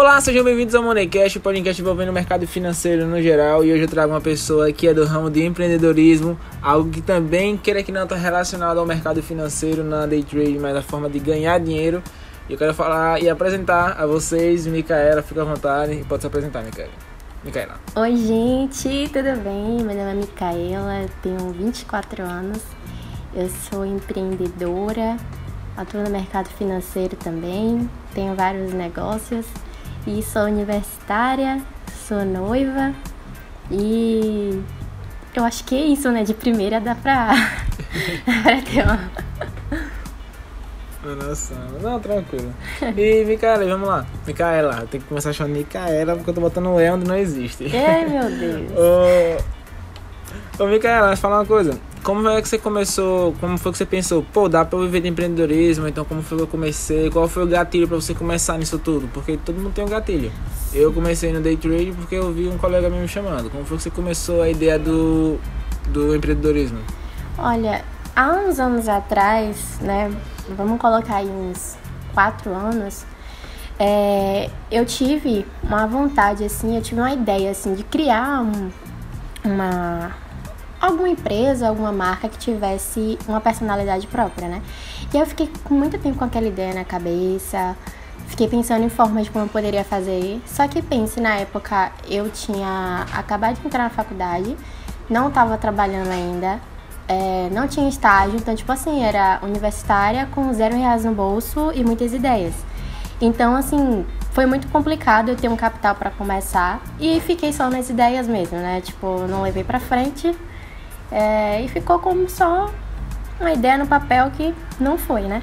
Olá, sejam bem-vindos ao Moneycast, o podcast envolvendo o mercado financeiro no geral. E hoje eu trago uma pessoa que é do ramo de empreendedorismo, algo que também, queira que não, está relacionado ao mercado financeiro na day trade, mas a forma de ganhar dinheiro. E eu quero falar e apresentar a vocês, Micaela, fica à vontade e pode se apresentar, Micaela. Micaela. Oi, gente, tudo bem? Meu nome é Micaela, tenho 24 anos, eu sou empreendedora, atuo no mercado financeiro também, tenho vários negócios e sou universitária, sou noiva e eu acho que é isso, né? De primeira dá pra, pra ter uma. Nossa, não, tranquilo. E Micaela, vamos lá. Micaela, tem que começar chamando Micaela porque eu tô botando o E onde não existe. Ai, meu Deus. ô, ô Micaela, fala uma coisa. Como é que você começou? Como foi que você pensou? Pô, dá pra eu viver de empreendedorismo? Então, como foi que eu comecei? Qual foi o gatilho pra você começar nisso tudo? Porque todo mundo tem um gatilho. Eu comecei no day trade porque eu vi um colega meu me chamando. Como foi que você começou a ideia do, do empreendedorismo? Olha, há uns anos atrás, né? Vamos colocar aí uns quatro anos. É, eu tive uma vontade, assim, eu tive uma ideia, assim, de criar um, uma alguma empresa, alguma marca que tivesse uma personalidade própria, né? E eu fiquei com muito tempo com aquela ideia na cabeça, fiquei pensando em formas de como eu poderia fazer. Só que pense, na época eu tinha acabado de entrar na faculdade, não estava trabalhando ainda, é, não tinha estágio, então, tipo assim, era universitária com zero reais no bolso e muitas ideias. Então, assim, foi muito complicado eu ter um capital para começar e fiquei só nas ideias mesmo, né? Tipo, não levei para frente é, e ficou como só uma ideia no papel que não foi, né?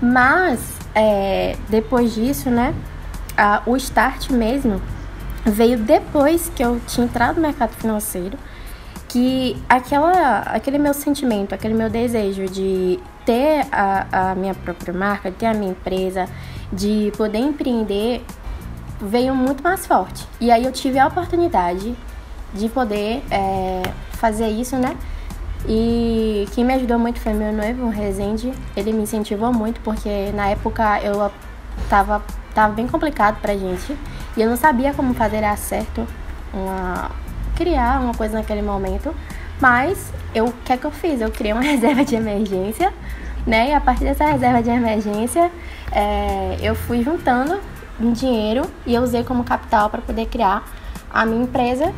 Mas é, depois disso, né? A, o start mesmo veio depois que eu tinha entrado no mercado financeiro, que aquela, aquele meu sentimento, aquele meu desejo de ter a, a minha própria marca, ter a minha empresa, de poder empreender, veio muito mais forte. E aí eu tive a oportunidade de poder é, fazer isso, né? E quem me ajudou muito foi meu noivo, o Rezende. Ele me incentivou muito porque na época eu tava, tava bem complicado pra gente e eu não sabia como fazer dar certo, uma, criar uma coisa naquele momento. Mas o que é que eu fiz? Eu criei uma reserva de emergência, né? E a partir dessa reserva de emergência, é, eu fui juntando um dinheiro e eu usei como capital para poder criar a minha empresa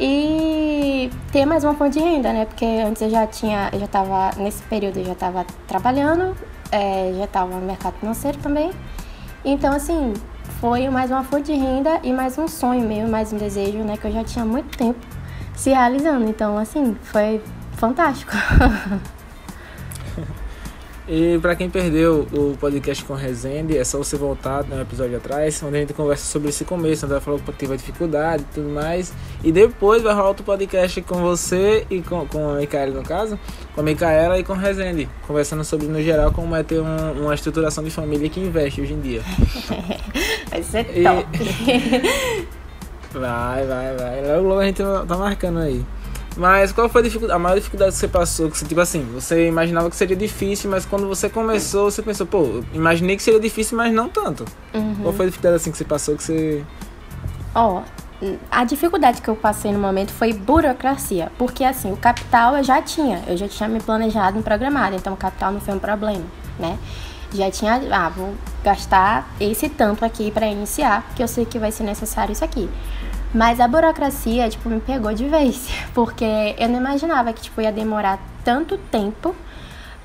e ter mais uma fonte de renda, né? Porque antes eu já tinha, eu já estava nesse período eu já estava trabalhando, é, já estava no mercado financeiro também. Então assim foi mais uma fonte de renda e mais um sonho meu, mais um desejo, né? Que eu já tinha muito tempo se realizando. Então assim foi fantástico. E para quem perdeu o podcast com Resende, é só você voltar no episódio atrás, onde a gente conversa sobre esse começo, onde ela falou que teve dificuldade e tudo mais. E depois vai rolar outro podcast com você e com, com a Micaela, no caso, com a Micaela e com Resende, conversando sobre no geral como é ter um, uma estruturação de família que investe hoje em dia. vai ser top. E... vai, vai, vai. Logo, logo a gente tá marcando aí. Mas qual foi a, a, maior dificuldade que você passou? Que você, tipo assim, você imaginava que seria difícil, mas quando você começou, você pensou, pô, imaginei que seria difícil, mas não tanto. Uhum. Qual foi a dificuldade assim que você passou que você. Ó, oh, a dificuldade que eu passei no momento foi burocracia. Porque assim, o capital eu já tinha, eu já tinha me planejado e programado, então o capital não foi um problema, né? Já tinha, ah, vou gastar esse tanto aqui para iniciar, porque eu sei que vai ser necessário isso aqui. Mas a burocracia, tipo, me pegou de vez, porque eu não imaginava que, tipo, ia demorar tanto tempo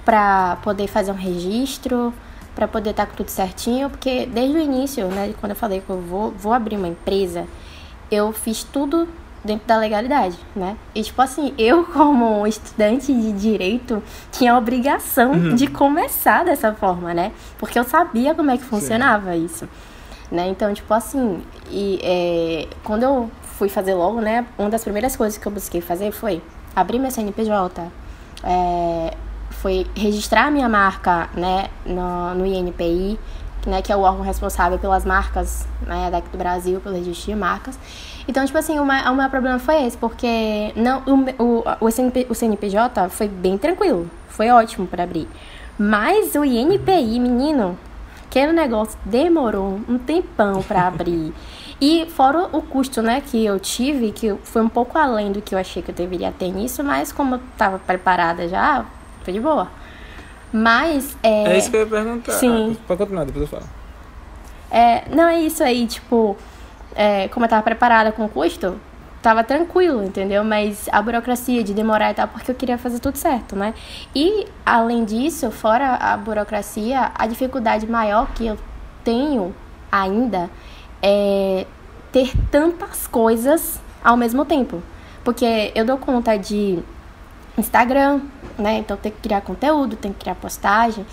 pra poder fazer um registro, para poder estar tá com tudo certinho, porque desde o início, né, quando eu falei que eu vou, vou abrir uma empresa, eu fiz tudo dentro da legalidade, né? E tipo assim, eu como estudante de direito tinha a obrigação uhum. de começar dessa forma, né? Porque eu sabia como é que funcionava Sim. isso né? Então, tipo assim, e é, quando eu fui fazer logo, né? Uma das primeiras coisas que eu busquei fazer foi abrir meu CNPJ, é, foi registrar minha marca, né, no, no INPI, né, que é o órgão responsável pelas marcas, né, daqui do Brasil, pelo registro de marcas. Então, tipo assim, o meu, o problema foi esse, porque não, o, o, o, CNP, o CNPJ foi bem tranquilo, foi ótimo para abrir. Mas o INPI, menino, aquele negócio demorou um tempão para abrir. E fora o custo, né, que eu tive, que foi um pouco além do que eu achei que eu deveria ter nisso, mas como eu tava preparada já, foi de boa. Mas é. É isso que eu ia perguntar. Sim. Pode continuar, depois eu falo. É, não é isso aí, tipo, é, como eu tava preparada com o custo, tava tranquilo, entendeu? Mas a burocracia de demorar e tal, porque eu queria fazer tudo certo, né? E além disso, fora a burocracia, a dificuldade maior que eu tenho ainda é ter tantas coisas ao mesmo tempo. Porque eu dou conta de Instagram, né? Então tem que criar conteúdo, tem que criar postagem,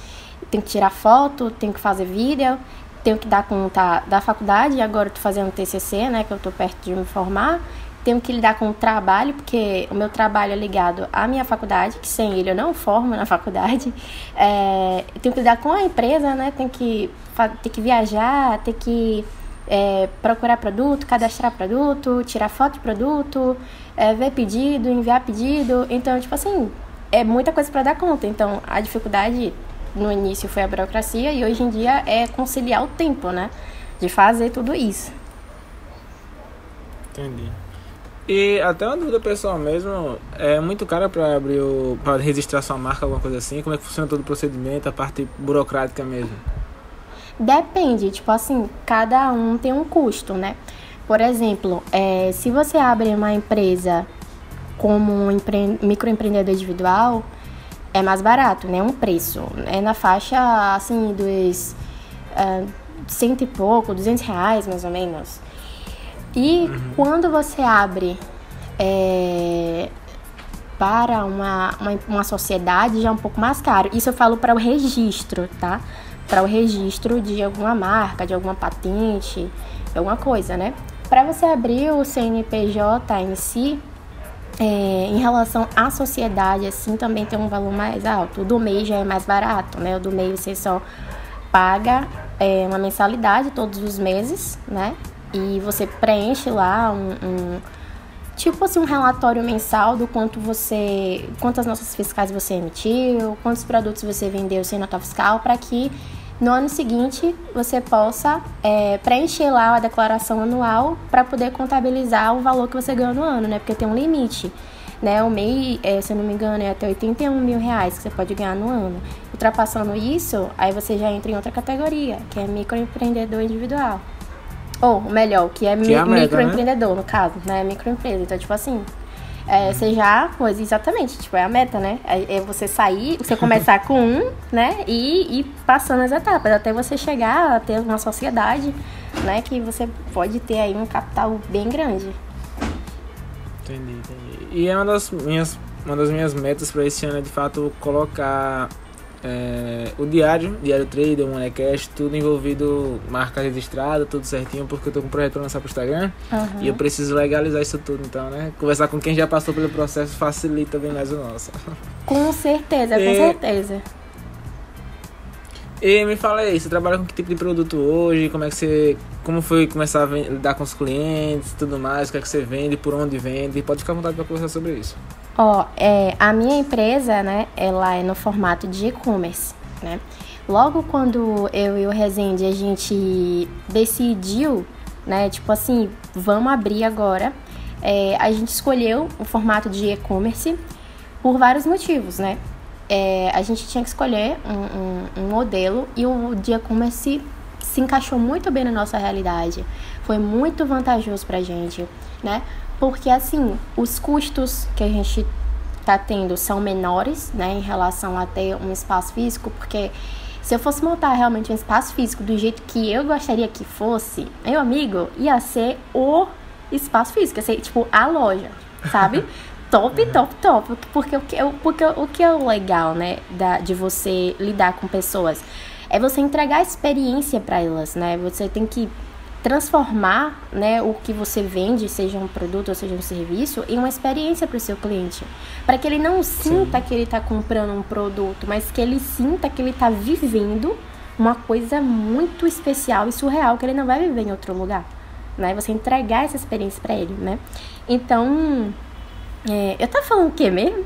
tem que tirar foto, tem que fazer vídeo, tenho que dar conta da faculdade, agora eu tô fazendo TCC, né? Que eu tô perto de me formar. Tenho que lidar com o trabalho, porque o meu trabalho é ligado à minha faculdade, que sem ele eu não formo na faculdade. É, tenho que lidar com a empresa, né? Tenho que, ter que viajar, ter que é, procurar produto, cadastrar produto, tirar foto de produto, é, ver pedido, enviar pedido. Então, tipo assim, é muita coisa para dar conta. Então, a dificuldade no início foi a burocracia e hoje em dia é conciliar o tempo, né? De fazer tudo isso. Entendi. E até uma dúvida pessoal mesmo, é muito caro para abrir o. para registrar sua marca, alguma coisa assim? Como é que funciona todo o procedimento, a parte burocrática mesmo? Depende, tipo assim, cada um tem um custo, né? Por exemplo, é, se você abre uma empresa como um empre... microempreendedor individual, é mais barato, né? Um preço. É na faixa, assim, dos uh, cento e pouco, duzentos reais, mais ou menos. E uhum. quando você abre é, para uma, uma, uma sociedade, já é um pouco mais caro. Isso eu falo para o registro, tá? para o registro de alguma marca, de alguma patente, alguma coisa, né? Para você abrir o CNPJ em si, é, em relação à sociedade, assim, também tem um valor mais alto. O do mês já é mais barato, né? O do mês você só paga é, uma mensalidade todos os meses, né? E você preenche lá um, um tipo assim um relatório mensal do quanto você, quantas notas fiscais você emitiu, quantos produtos você vendeu sem nota fiscal, para que no ano seguinte você possa é, preencher lá a declaração anual para poder contabilizar o valor que você ganhou no ano, né? Porque tem um limite. Né, o MEI, é, se eu não me engano, é até 81 mil reais que você pode ganhar no ano. Ultrapassando isso, aí você já entra em outra categoria, que é microempreendedor individual. Ou, melhor, que é, que é meta, né? microempreendedor, né? no caso, né? Microempresa. Então, tipo assim, é, você já, pois exatamente, tipo, é a meta, né? É, é você sair, você começar com um, né? E ir passando as etapas, até você chegar a ter uma sociedade, né? Que você pode ter aí um capital bem grande. Entendi, entendi. E é uma das minhas, uma das minhas metas para esse ano é de fato colocar é, o diário, diário trader, o Moneycast, tudo envolvido, marca registrada, tudo certinho, porque eu tô com um projeto pra lançar pro Instagram uhum. e eu preciso legalizar isso tudo, então, né? Conversar com quem já passou pelo processo facilita bem mais o nosso. Com certeza, e... com certeza. E me fala aí, você trabalha com que tipo de produto hoje? Como é que você. Como foi começar a lidar com os clientes tudo mais? O que é que você vende, por onde vende? Pode ficar à vontade para conversar sobre isso. Ó, é, a minha empresa, né, ela é no formato de e-commerce, né? Logo quando eu e o Rezende a gente decidiu, né, tipo assim, vamos abrir agora, é, a gente escolheu o formato de e-commerce por vários motivos, né? É, a gente tinha que escolher um, um, um modelo e o de e-commerce se encaixou muito bem na nossa realidade. Foi muito vantajoso pra gente, né? Porque assim, os custos que a gente está tendo são menores, né, em relação a ter um espaço físico, porque se eu fosse montar realmente um espaço físico do jeito que eu gostaria que fosse, meu amigo, ia ser o espaço físico, ia ser tipo a loja, sabe? top, uhum. top, top. Porque, porque, porque o que é o legal, né, da, de você lidar com pessoas é você entregar experiência para elas, né? Você tem que transformar né, o que você vende, seja um produto ou seja um serviço, em uma experiência para o seu cliente. Para que ele não sinta Sim. que ele está comprando um produto, mas que ele sinta que ele está vivendo uma coisa muito especial e surreal que ele não vai viver em outro lugar. Né? Você entregar essa experiência para ele, né? Então, é, eu tava falando o quê mesmo?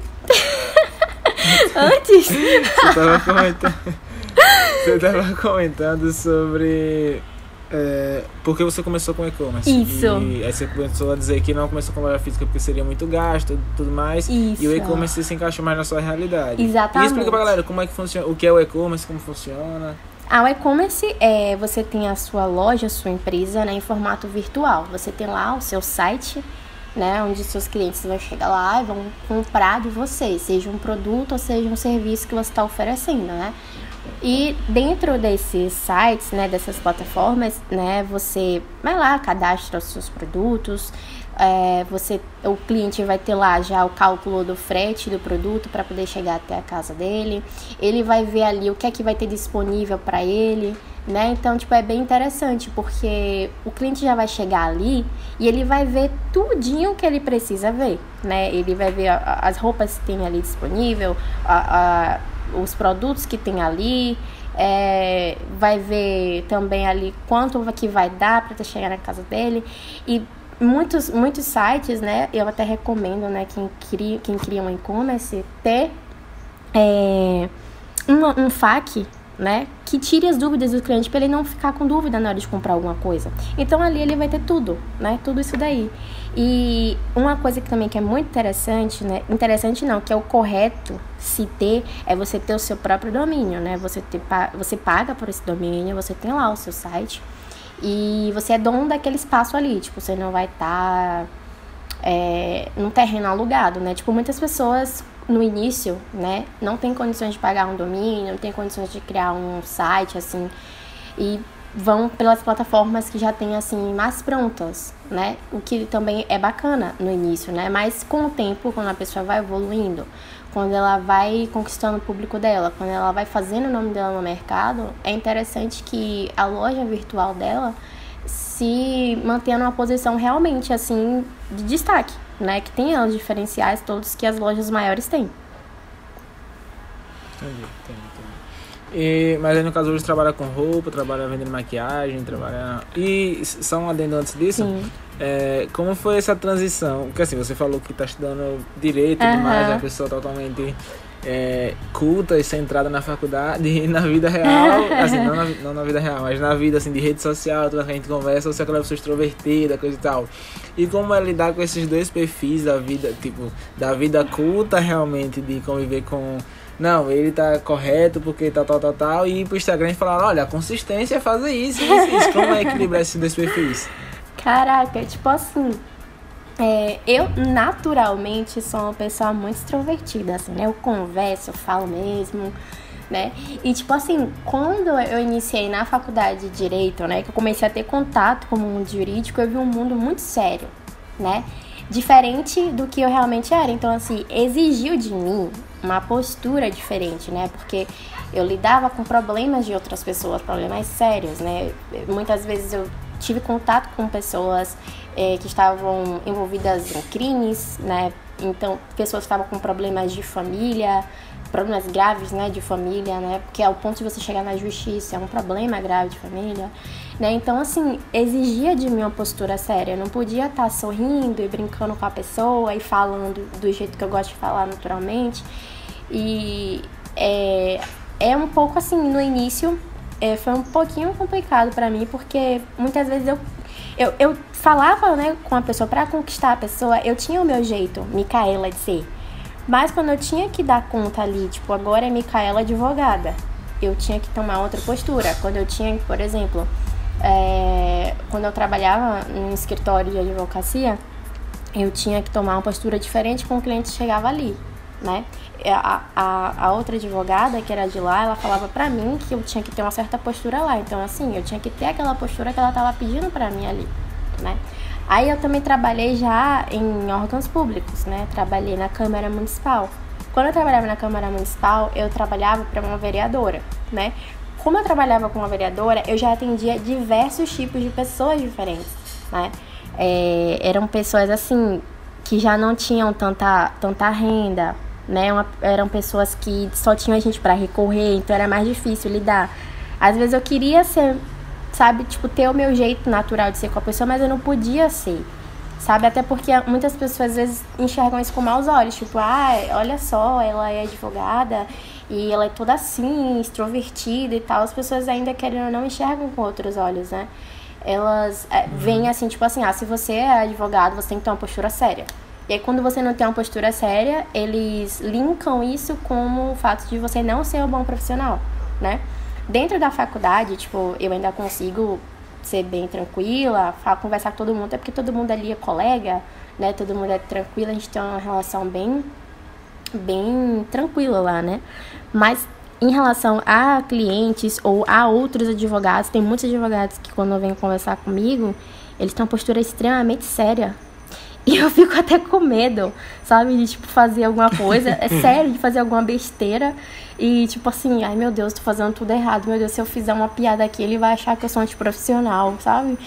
Antes? Você tava comentando. você estava comentando sobre é, porque você começou com e-commerce. Isso. E aí você começou a dizer que não começou com loja física porque seria muito gasto e tudo mais. Isso. E o e-commerce se encaixa mais na sua realidade. Exatamente. E explica pra galera como é que funciona, o que é o e-commerce, como funciona. Ah, o e-commerce é você tem a sua loja, a sua empresa né, em formato virtual. Você tem lá o seu site, né, onde seus clientes vão chegar lá e vão comprar de você, seja um produto ou seja um serviço que você está oferecendo, né? E dentro desses sites, né, dessas plataformas, né, você vai lá, cadastra os seus produtos, é, você, o cliente vai ter lá já o cálculo do frete do produto para poder chegar até a casa dele. Ele vai ver ali o que é que vai ter disponível para ele, né? Então, tipo, é bem interessante porque o cliente já vai chegar ali e ele vai ver tudinho que ele precisa ver, né? Ele vai ver as roupas que tem ali disponível, a, a os produtos que tem ali, é, vai ver também ali quanto que vai dar para chegar na casa dele e muitos muitos sites, né? Eu até recomendo, né, quem cria quem cria um e-commerce ter é, um, um FAQ né? Que tire as dúvidas do cliente para ele não ficar com dúvida na hora de comprar alguma coisa. Então ali ele vai ter tudo, né? Tudo isso daí. E uma coisa que também que é muito interessante, né? Interessante não, que é o correto se ter é você ter o seu próprio domínio, né? Você ter você paga por esse domínio, você tem lá o seu site e você é dono daquele espaço ali, tipo, você não vai estar tá, é, num terreno alugado, né? Tipo, muitas pessoas no início, né, não tem condições de pagar um domínio, não tem condições de criar um site assim e vão pelas plataformas que já tem assim mais prontas, né? O que também é bacana no início, né? Mas com o tempo, quando a pessoa vai evoluindo, quando ela vai conquistando o público dela, quando ela vai fazendo o nome dela no mercado, é interessante que a loja virtual dela se mantenha numa posição realmente assim de destaque, né? Que tenha os diferenciais todos que as lojas maiores têm. Entendi, entendi. E, mas aí no caso hoje trabalha com roupa, trabalha vendendo maquiagem, trabalha. E só um adendo antes disso. É, como foi essa transição? Porque assim, você falou que está estudando direito e uhum. tudo mais, é uma pessoa totalmente é, culta e centrada na faculdade e na vida real, assim, não na, não na vida real, mas na vida assim, de rede social, toda que a gente conversa, você é aquela pessoa extrovertida, coisa e tal. E como é lidar com esses dois perfis da vida, tipo, da vida culta realmente, de conviver com. Não, ele tá correto porque tal, tal, tal, tal, e ir pro Instagram e falar, olha, a consistência é fazer isso, isso, isso. Como é equilibrar esses dois perfis? Caraca, tipo assim, é, eu naturalmente sou uma pessoa muito extrovertida, assim, né? Eu converso, eu falo mesmo, né? E tipo assim, quando eu iniciei na faculdade de Direito, né? Que eu comecei a ter contato com o mundo jurídico, eu vi um mundo muito sério, né? Diferente do que eu realmente era. Então, assim, exigiu de mim uma postura diferente, né? Porque eu lidava com problemas de outras pessoas, problemas sérios, né? Muitas vezes eu tive contato com pessoas é, que estavam envolvidas em crimes, né? Então, pessoas que estavam com problemas de família, problemas graves, né, de família, né? Porque ao ponto de você chegar na justiça é um problema grave de família, né? Então, assim, exigia de mim uma postura séria. Eu não podia estar sorrindo e brincando com a pessoa e falando do jeito que eu gosto de falar naturalmente. E é, é um pouco assim, no início é, foi um pouquinho complicado para mim, porque muitas vezes eu eu, eu falava, né, com a pessoa para conquistar a pessoa, eu tinha o meu jeito, Micaela, de ser. Mas quando eu tinha que dar conta ali, tipo, agora é Micaela advogada, eu tinha que tomar outra postura. Quando eu tinha, por exemplo, é, quando eu trabalhava um escritório de advocacia, eu tinha que tomar uma postura diferente com o cliente chegava ali, né? A, a, a outra advogada, que era de lá, ela falava pra mim que eu tinha que ter uma certa postura lá. Então, assim, eu tinha que ter aquela postura que ela tava pedindo pra mim ali, né? Aí eu também trabalhei já em órgãos públicos, né? Trabalhei na Câmara Municipal. Quando eu trabalhava na Câmara Municipal, eu trabalhava para uma vereadora, né? Como eu trabalhava com uma vereadora, eu já atendia diversos tipos de pessoas diferentes, né? É, eram pessoas assim que já não tinham tanta, tanta renda, né? Uma, eram pessoas que só tinham a gente para recorrer, então era mais difícil lidar. Às vezes eu queria ser sabe, tipo, ter o meu jeito natural de ser com a pessoa, mas eu não podia ser. Sabe? Até porque muitas pessoas às vezes enxergam isso com maus olhos, tipo, ah, olha só, ela é advogada e ela é toda assim, extrovertida e tal, as pessoas ainda querendo não enxergam com outros olhos, né? Elas é, uhum. veem assim, tipo assim, ah, se você é advogado, você tem que ter uma postura séria. E aí, quando você não tem uma postura séria, eles linkam isso como o fato de você não ser um bom profissional, né? Dentro da faculdade, tipo, eu ainda consigo ser bem tranquila, conversar com todo mundo, é porque todo mundo ali é colega, né? Todo mundo é tranquilo, a gente tem uma relação bem bem tranquila lá, né? Mas em relação a clientes ou a outros advogados, tem muitos advogados que quando vêm conversar comigo, eles têm uma postura extremamente séria, e eu fico até com medo, sabe? De, tipo, fazer alguma coisa. É sério, de fazer alguma besteira. E, tipo assim, ai meu Deus, tô fazendo tudo errado. Meu Deus, se eu fizer uma piada aqui, ele vai achar que eu sou antiprofissional, sabe?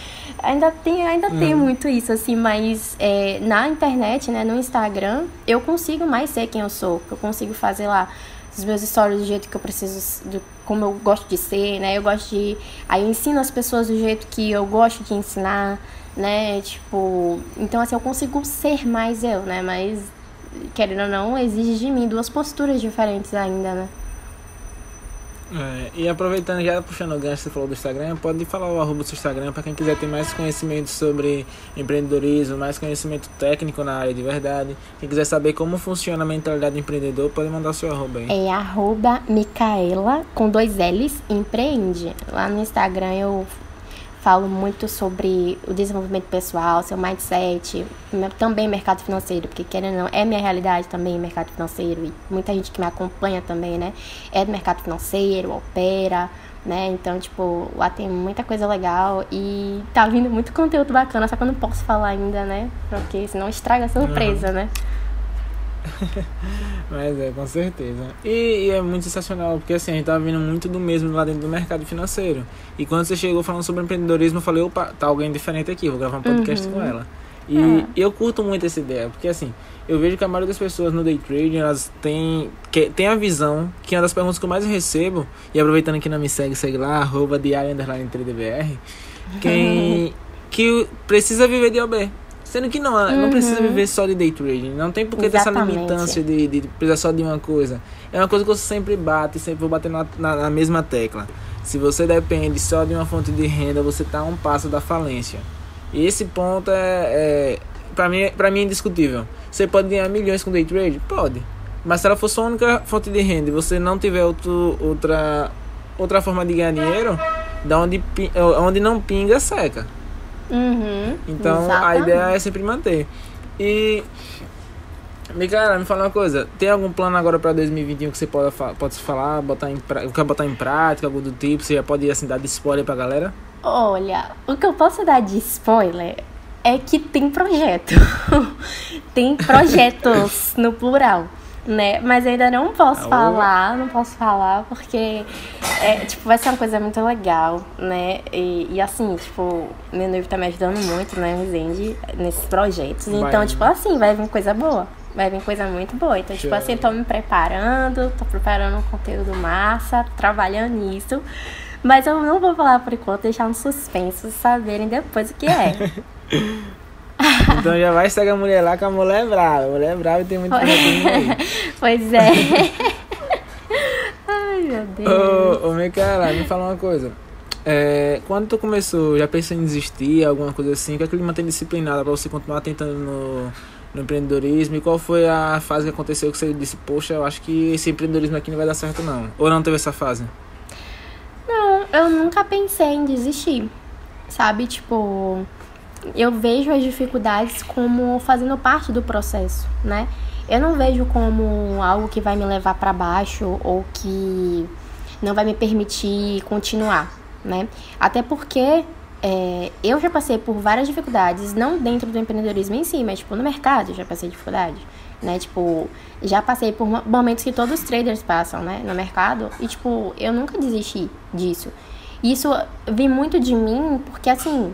Ainda tem, ainda tem muito isso, assim, mas é, na internet, né, no Instagram, eu consigo mais ser quem eu sou. Eu consigo fazer lá os meus stories do jeito que eu preciso, do, como eu gosto de ser, né? Eu gosto de. Aí eu ensino as pessoas do jeito que eu gosto de ensinar né? Tipo, então assim, eu consigo ser mais eu, né? Mas, querendo ou não, exige de mim duas posturas diferentes ainda, né? É, e aproveitando, já puxando o gancho você falou do Instagram, pode falar o arroba do seu Instagram para quem quiser ter mais conhecimento sobre empreendedorismo, mais conhecimento técnico na área de verdade. Quem quiser saber como funciona a mentalidade do empreendedor, pode mandar o seu arroba aí. É arroba Micaela, com dois L's, empreende. Lá no Instagram eu falo muito sobre o desenvolvimento pessoal, seu mindset, também mercado financeiro, porque querendo ou não, é minha realidade também, mercado financeiro, e muita gente que me acompanha também, né, é do mercado financeiro, opera, né, então, tipo, lá tem muita coisa legal e tá vindo muito conteúdo bacana, só que eu não posso falar ainda, né, porque senão estraga a surpresa, uhum. né. Mas é, com certeza. E, e, é muito sensacional, porque assim, a gente tá vendo muito do mesmo lá dentro do mercado financeiro. E quando você chegou falando sobre empreendedorismo, eu falei, opa, tá alguém diferente aqui, vou gravar um podcast uhum. com ela. E é. eu curto muito essa ideia, porque assim, eu vejo que a maioria das pessoas no day trading, elas têm, que, tem a visão, que é uma das perguntas que eu mais recebo, e aproveitando que não me segue, segue lá, arroba diário underline quem que precisa viver de OB. Sendo que não, uhum. não precisa uhum. viver só de day trading. Não tem por que ter essa limitância de, de precisar só de uma coisa. É uma coisa que eu sempre bato e sempre vou bater na, na, na, mesma tecla. Se você depende só de uma fonte de renda, você está a um passo da falência. E esse ponto é, é para mim, pra mim é indiscutível. Você pode ganhar milhões com day trade? Pode. Mas se ela for sua única fonte de renda e você não tiver outro, outra, outra forma de ganhar dinheiro, da onde, onde não pinga, seca. Uhum, então exatamente. a ideia é sempre manter. E. Micaela, me fala uma coisa. Tem algum plano agora para 2021 que você pode, pode falar, botar em, quer botar em prática, algo do tipo? Você já pode assim, dar de spoiler pra galera? Olha, o que eu posso dar de spoiler é que tem projeto. tem projetos no plural né? Mas ainda não posso Alô? falar, não posso falar, porque é, tipo, vai ser uma coisa muito legal, né? E, e assim, tipo, meu noivo tá me ajudando muito, né, Resende, nesses projetos. Vai, então, tipo, assim, vai vir coisa boa. Vai vir coisa muito boa. Então, tipo assim, tô me preparando, tô preparando um conteúdo massa, trabalhando nisso. Mas eu não vou falar por enquanto, deixar um suspenso, saberem depois o que é. Então já vai seguir a mulher lá, que a mulher é brava. A mulher é brava e tem muito Pois é. Ai, meu Deus. Ô, ô Micaela, me fala uma coisa. É, quando tu começou, já pensou em desistir, alguma coisa assim? O que é que ele mantém disciplinada pra você continuar tentando no, no empreendedorismo? E qual foi a fase que aconteceu que você disse, poxa, eu acho que esse empreendedorismo aqui não vai dar certo não? Ou não teve essa fase? Não, eu nunca pensei em desistir. Sabe, tipo eu vejo as dificuldades como fazendo parte do processo, né? Eu não vejo como algo que vai me levar para baixo ou que não vai me permitir continuar, né? Até porque é, eu já passei por várias dificuldades, não dentro do empreendedorismo em si, mas tipo no mercado já passei dificuldade, né? Tipo, já passei por momentos que todos os traders passam, né, no mercado, e tipo, eu nunca desisti disso. Isso vem muito de mim porque assim,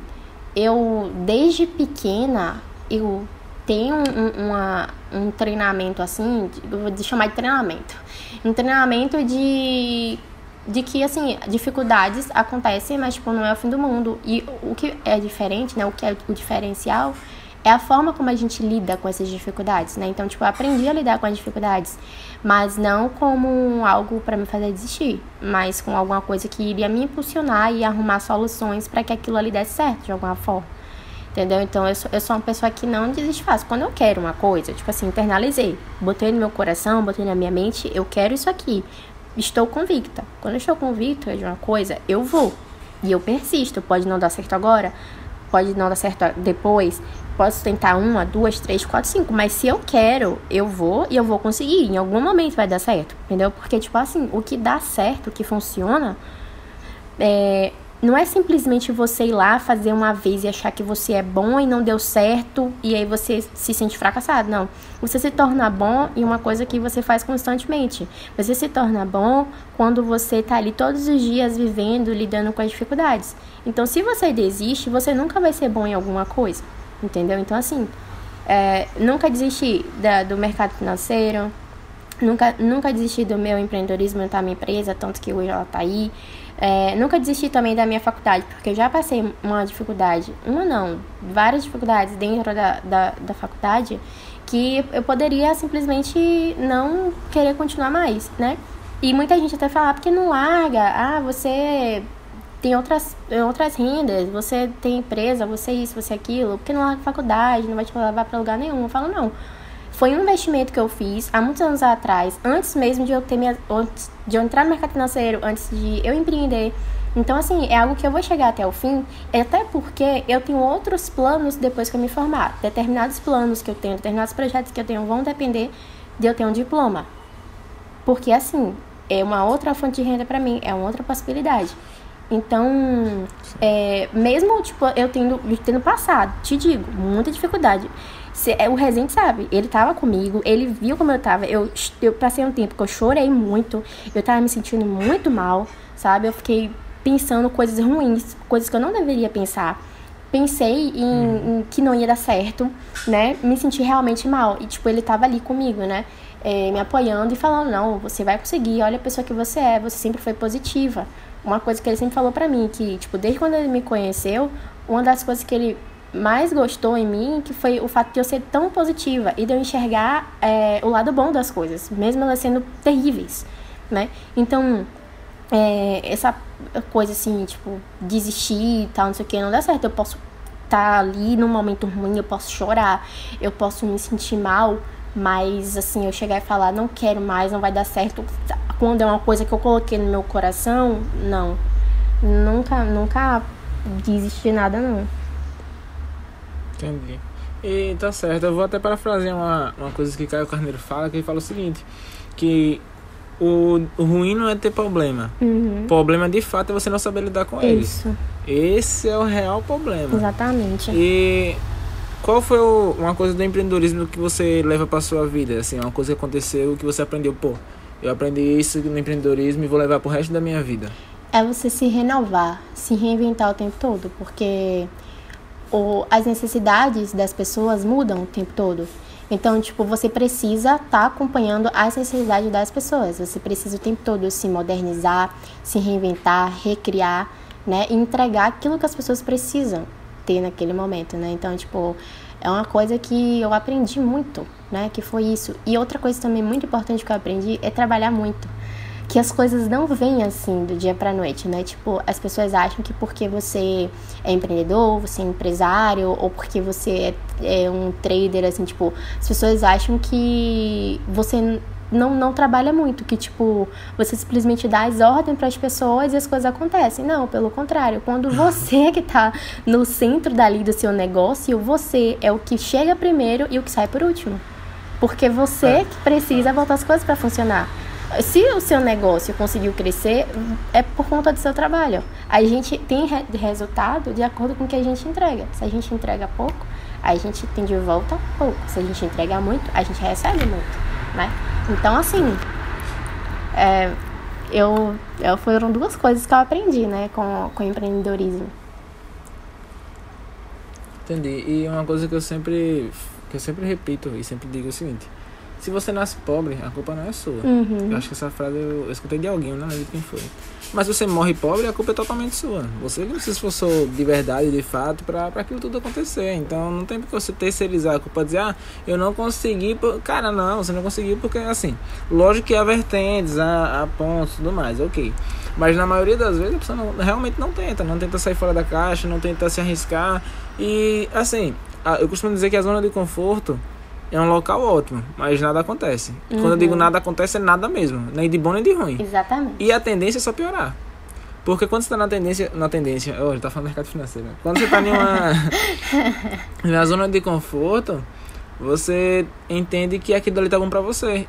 eu desde pequena eu tenho um, uma, um treinamento assim, vou chamar de treinamento. Um treinamento de, de que, assim, dificuldades acontecem, mas, tipo, não é o fim do mundo. E o que é diferente, né, o que é o diferencial, é a forma como a gente lida com essas dificuldades, né? Então, tipo, eu aprendi a lidar com as dificuldades, mas não como algo para me fazer desistir, mas com alguma coisa que iria me impulsionar e arrumar soluções para que aquilo ali desse certo de alguma forma. Entendeu? Então eu sou, eu sou uma pessoa que não desiste fácil. Quando eu quero uma coisa, tipo assim, internalizei, botei no meu coração, botei na minha mente, eu quero isso aqui. Estou convicta. Quando eu estou convicta de uma coisa, eu vou. E eu persisto. Pode não dar certo agora, pode não dar certo depois. Posso tentar uma, duas, três, quatro, cinco. Mas se eu quero, eu vou e eu vou conseguir. Em algum momento vai dar certo. Entendeu? Porque, tipo assim, o que dá certo, o que funciona, é, não é simplesmente você ir lá fazer uma vez e achar que você é bom e não deu certo e aí você se sente fracassado. Não. Você se torna bom em uma coisa que você faz constantemente. Você se torna bom quando você está ali todos os dias vivendo, lidando com as dificuldades. Então, se você desiste, você nunca vai ser bom em alguma coisa. Entendeu? Então, assim, é, nunca desistir da, do mercado financeiro, nunca, nunca desistir do meu empreendedorismo, da minha empresa, tanto que hoje ela está aí. É, nunca desisti também da minha faculdade, porque eu já passei uma dificuldade, uma não, várias dificuldades dentro da, da, da faculdade que eu poderia simplesmente não querer continuar mais, né? E muita gente até fala, ah, porque não larga, ah, você tem outras, outras rendas, você tem empresa, você isso, você aquilo, porque não larga faculdade, não vai te levar para lugar nenhum. Eu falo, não. Foi um investimento que eu fiz há muitos anos atrás, antes mesmo de eu ter minha, de eu entrar no mercado financeiro, antes de eu empreender. Então, assim, é algo que eu vou chegar até o fim, até porque eu tenho outros planos depois que eu me formar. Determinados planos que eu tenho, determinados projetos que eu tenho vão depender de eu ter um diploma. Porque, assim, é uma outra fonte de renda para mim, é uma outra possibilidade. Então, é, mesmo, tipo, eu tendo, tendo passado, te digo, muita dificuldade. É, o Rezende sabe, ele tava comigo, ele viu como eu tava. Eu, eu passei um tempo que eu chorei muito, eu tava me sentindo muito mal, sabe? Eu fiquei pensando coisas ruins, coisas que eu não deveria pensar. Pensei em, uhum. em que não ia dar certo, né? Me senti realmente mal. E, tipo, ele tava ali comigo, né? É, me apoiando e falando: não, você vai conseguir, olha a pessoa que você é, você sempre foi positiva. Uma coisa que ele sempre falou pra mim, que, tipo, desde quando ele me conheceu, uma das coisas que ele mais gostou em mim que foi o fato de eu ser tão positiva e de eu enxergar é, o lado bom das coisas, mesmo elas sendo terríveis, né? Então, é, essa coisa assim, tipo, desistir e tal, não sei o que, não dá certo. Eu posso estar tá ali num momento ruim, eu posso chorar, eu posso me sentir mal, mas assim, eu chegar e falar, não quero mais, não vai dar certo, quando é uma coisa que eu coloquei no meu coração, não. Nunca, nunca desisti de nada, não. Entendi. E tá certo, eu vou até parafrasear uma, uma coisa que Caio Carneiro fala, que ele fala o seguinte, que o, o ruim não é ter problema. Uhum. O problema de fato é você não saber lidar com Isso. eles. Esse é o real problema. Exatamente. E qual foi o, uma coisa do empreendedorismo que você leva para sua vida? Assim, uma coisa que aconteceu que você aprendeu, pô, eu aprendi isso no empreendedorismo e vou levar pro resto da minha vida. É você se renovar, se reinventar o tempo todo, porque o, as necessidades das pessoas mudam o tempo todo. Então, tipo, você precisa estar tá acompanhando as necessidades das pessoas. Você precisa o tempo todo se modernizar, se reinventar, recriar, né? E entregar aquilo que as pessoas precisam ter naquele momento, né? Então, tipo, é uma coisa que eu aprendi muito, né? Que foi isso. E outra coisa também muito importante que eu aprendi é trabalhar muito que as coisas não vêm assim do dia para noite, né? Tipo, as pessoas acham que porque você é empreendedor, você é empresário, ou porque você é, é um trader, assim, tipo, as pessoas acham que você não, não trabalha muito, que tipo, você simplesmente dá as ordens para as pessoas e as coisas acontecem. Não, pelo contrário, quando você que tá no centro dali do seu negócio, você é o que chega primeiro e o que sai por último. Porque você é. que precisa botar as coisas para funcionar. Se o seu negócio conseguiu crescer, é por conta do seu trabalho. A gente tem re resultado de acordo com o que a gente entrega. Se a gente entrega pouco, a gente tem de volta pouco. Se a gente entrega muito, a gente recebe muito, né? Então, assim, é, eu, eu foram duas coisas que eu aprendi, né, com, com empreendedorismo. Entendi. E uma coisa que eu sempre que eu sempre repito e sempre digo é o seguinte: se você nasce pobre, a culpa não é sua. Uhum. Eu acho que essa frase eu, eu escutei de alguém, não lembro quem foi. Mas se você morre pobre, a culpa é totalmente sua. Você não se esforçou de verdade, de fato, para aquilo tudo acontecer. Então não tem porque você terceirizar a culpa dizer, ah, eu não consegui. Por... Cara, não, você não conseguiu porque assim. Lógico que há vertentes, há, há pontos tudo mais, ok. Mas na maioria das vezes a pessoa não, realmente não tenta, não tenta sair fora da caixa, não tenta se arriscar. E assim, eu costumo dizer que a zona de conforto é um local ótimo, mas nada acontece. Uhum. Quando eu digo uhum. nada acontece, é nada mesmo, nem de bom nem de ruim. Exatamente. E a tendência é só piorar. Porque quando você está na tendência, na tendência, oh, tá falando mercado financeiro. Né? Quando você está em uma na zona de conforto, você entende que aquilo ali tá bom para você.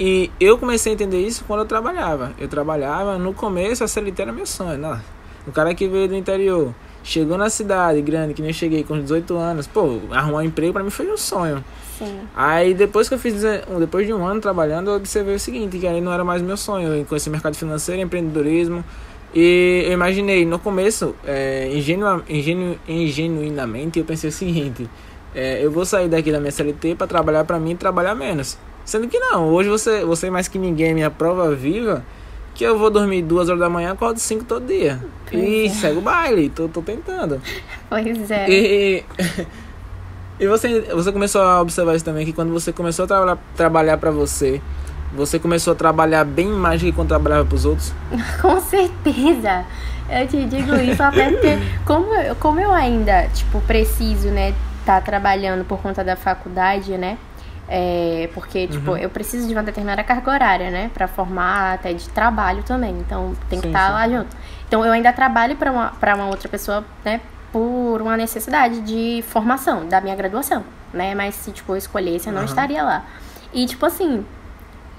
E eu comecei a entender isso quando eu trabalhava. Eu trabalhava, no começo a CLT era meu sonho, né? O cara que veio do interior, chegou na cidade grande, que nem eu cheguei com 18 anos, pô, arrumar um emprego para mim foi um sonho. Sim. Aí depois que eu fiz, depois de um ano trabalhando, eu observei o seguinte, que aí não era mais meu sonho, eu conheci mercado financeiro, empreendedorismo. E eu imaginei, no começo, é, ingenu, ingenu, ingenuinamente, eu pensei o seguinte, é, eu vou sair daqui da minha CLT para trabalhar para mim e trabalhar menos. Sendo que não, hoje você, você mais que ninguém, é minha prova viva, que eu vou dormir duas horas da manhã, acordo cinco todo dia. Pois e é. segue o baile, tô, tô tentando. Pois é. E, e você, você começou a observar isso também, que quando você começou a tra trabalhar para você, você começou a trabalhar bem mais do que quando trabalhava pros outros? Com certeza. Eu te digo isso até porque como, como eu ainda, tipo, preciso, né, tá trabalhando por conta da faculdade, né? É, porque, tipo, uhum. eu preciso de uma determinada carga horária, né? Pra formar até de trabalho também. Então, tem que estar tá lá junto. Então, eu ainda trabalho para uma, pra uma outra pessoa, né? Por uma necessidade de formação da minha graduação, né? Mas se, tipo, eu escolhesse, eu não uhum. estaria lá. E, tipo assim,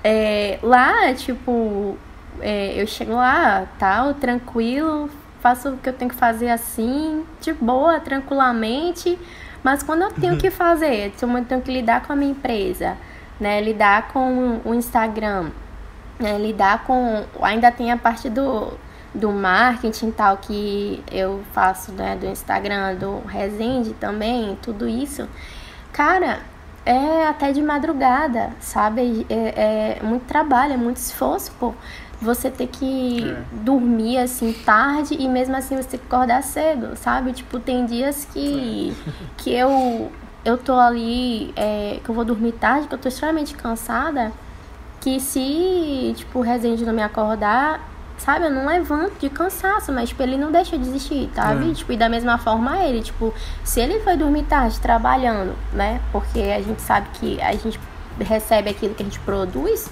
é, lá, tipo, é, eu chego lá, tal, tranquilo, faço o que eu tenho que fazer assim, de boa, tranquilamente mas quando eu tenho que fazer, eu tenho que lidar com a minha empresa, né? Lidar com o Instagram, né? lidar com. Ainda tem a parte do, do marketing tal que eu faço, né? Do Instagram, do Resende também, tudo isso. Cara, é até de madrugada, sabe? É, é muito trabalho, é muito esforço, pô você ter que é. dormir assim tarde e mesmo assim você ter que acordar cedo, sabe? Tipo, tem dias que, é. que eu, eu tô ali, é, que eu vou dormir tarde, que eu tô extremamente cansada, que se, tipo, o Resende não me acordar, sabe, eu não levanto de cansaço, mas, tipo, ele não deixa de existir, sabe? É. Tipo, e da mesma forma ele, tipo, se ele foi dormir tarde trabalhando, né? Porque a gente sabe que a gente recebe aquilo que a gente produz,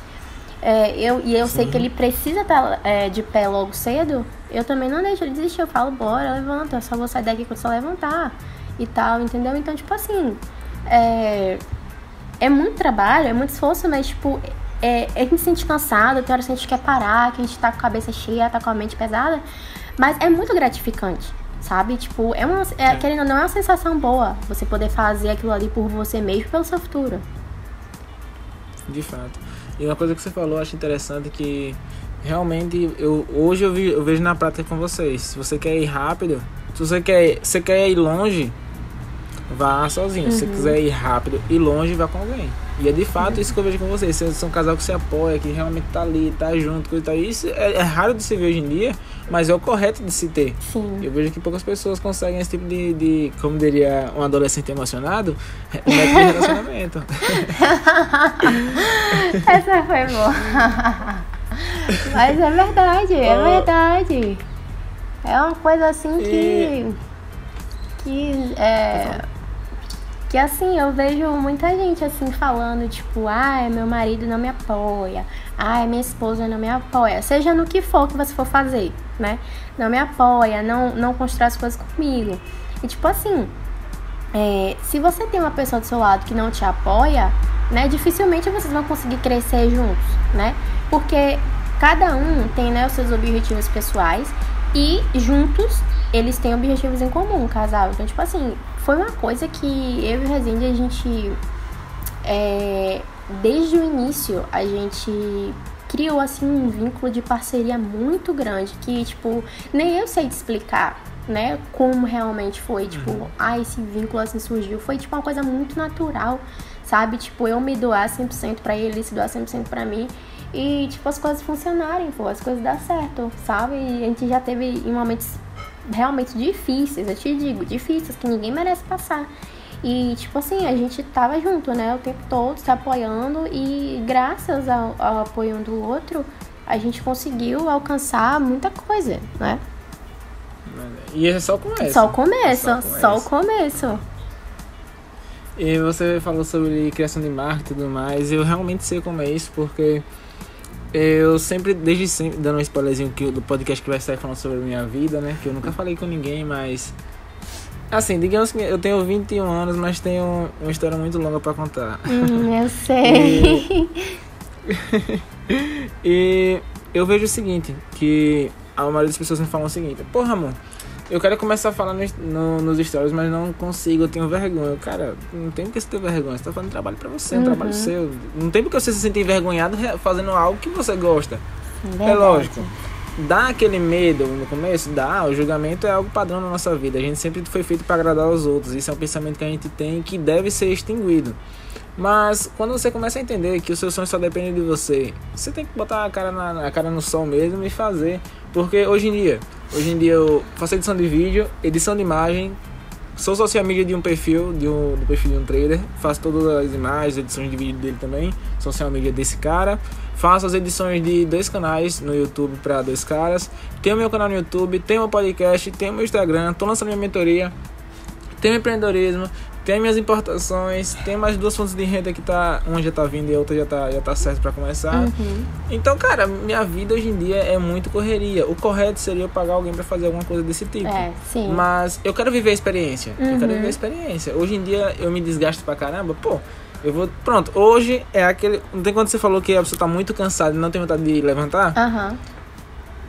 é, eu, e eu Sim. sei que ele precisa estar tá, é, de pé logo cedo, eu também não deixo ele desistir. Eu falo, bora, levanta, eu só vou sair daqui quando você levantar e tal, entendeu? Então, tipo assim, é, é muito trabalho, é muito esforço, mas, tipo, é, a gente se sente cansado, tem hora que a gente quer parar, que a gente tá com a cabeça cheia, tá com a mente pesada, mas é muito gratificante, sabe? Tipo, é uma, é, é. querendo não, é uma sensação boa você poder fazer aquilo ali por você mesmo, pelo seu futuro. De fato. E uma coisa que você falou, acho interessante que realmente eu hoje eu, vi, eu vejo na prática com vocês. Se você quer ir rápido, se você quer, você quer ir longe, vá sozinho. Uhum. Se você uhum. quiser ir rápido e longe, vá com alguém. E é de fato uhum. isso que eu vejo com vocês. Vocês são um casal que se apoia, que realmente tá ali, tá junto, coisa e tal. Isso é, é, raro de se ver hoje em dia, mas é o correto de se ter. Sim. Eu vejo que poucas pessoas conseguem esse tipo de, de como diria um adolescente emocionado, método de relacionamento. Essa foi boa. mas é verdade, é oh. verdade. É uma coisa assim que. E... Que é que assim, eu vejo muita gente assim falando, tipo, ai, meu marido não me apoia, ai, minha esposa não me apoia, seja no que for que você for fazer, né? Não me apoia, não, não constrói as coisas comigo. E tipo assim, é, se você tem uma pessoa do seu lado que não te apoia, né, dificilmente vocês vão conseguir crescer juntos, né? Porque cada um tem né, os seus objetivos pessoais e juntos eles têm objetivos em comum, casal. Então, tipo assim, foi uma coisa que eu e o Rezende, a gente. É, desde o início, a gente criou assim um vínculo de parceria muito grande que, tipo, nem eu sei te explicar, né, como realmente foi, tipo, uhum. ah, esse vínculo assim surgiu. Foi tipo uma coisa muito natural, sabe? Tipo, eu me doar 100% para ele, ele se doar 100% para mim. e, tipo, as coisas funcionarem, pô, as coisas dar certo, sabe? E a gente já teve em momentos realmente difíceis, eu te digo, difíceis, que ninguém merece passar. E, tipo assim, a gente tava junto, né, o tempo todo, se apoiando e graças ao, ao apoio um do outro, a gente conseguiu alcançar muita coisa, né? E esse é só o começo. Só o começo, é só, o começo. só o começo. E você falou sobre criação de marca e tudo mais. Eu realmente sei como é isso, porque eu sempre, desde sempre, dando um spoilerzinho que, do podcast que vai sair falando sobre a minha vida, né? Que eu nunca falei com ninguém, mas. Assim, digamos que eu tenho 21 anos, mas tenho uma história muito longa para contar. Hum, eu sei. E... e eu vejo o seguinte, que a maioria das pessoas me falam o seguinte, porra, amor, eu quero começar a falar no, no, nos stories, mas não consigo, eu tenho vergonha. Cara, não tem porque você ter vergonha, você tá fazendo trabalho pra você, uhum. um trabalho seu. Não tem porque você se sentir envergonhado fazendo algo que você gosta. Verdade. É lógico. Dá aquele medo no começo? Dá, o julgamento é algo padrão na nossa vida. A gente sempre foi feito para agradar os outros. Isso é um pensamento que a gente tem que deve ser extinguido. Mas quando você começa a entender que o seu sonho só depende de você, você tem que botar a cara, na, a cara no sol mesmo e fazer. Porque hoje em dia, hoje em dia eu faço edição de vídeo, edição de imagem, sou social media de um perfil, de um, do perfil de um trader, faço todas as imagens, edições de vídeo dele também, social media desse cara, faço as edições de dois canais no YouTube para dois caras, tenho meu canal no YouTube, tenho meu podcast, tenho meu Instagram, tô lançando minha mentoria, tenho empreendedorismo, tem minhas importações, tem mais duas fontes de renda que tá, uma já tá vindo e a outra já tá, já tá certo para começar. Uhum. Então, cara, minha vida hoje em dia é muito correria. O correto seria eu pagar alguém para fazer alguma coisa desse tipo. É, sim. Mas eu quero viver a experiência. Uhum. Eu quero viver a experiência. Hoje em dia eu me desgasto pra caramba, pô. Eu vou. Pronto, hoje é aquele. Não tem quando você falou que a pessoa tá muito cansada e não tem vontade de levantar? Uhum.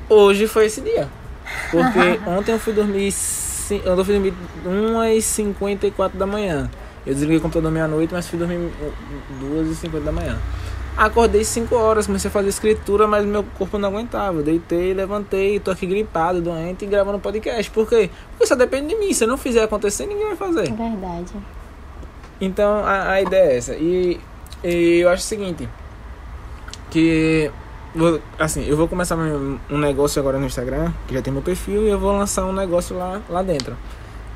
Hoje foi esse dia. Porque ontem eu fui dormir eu fui dormir 1h54 da manhã. Eu desliguei o computador meia-noite, mas fui dormir 2h50 da manhã. Acordei 5 horas, comecei a fazer escritura, mas meu corpo não aguentava. Deitei, levantei, tô aqui gripado, doente e gravando podcast. Por quê? Porque só depende de mim. Se eu não fizer acontecer, ninguém vai fazer. Verdade. Então a, a ideia é essa. E, e eu acho o seguinte: que Vou, assim, eu vou começar um negócio agora no Instagram, que já tem meu perfil, e eu vou lançar um negócio lá, lá dentro.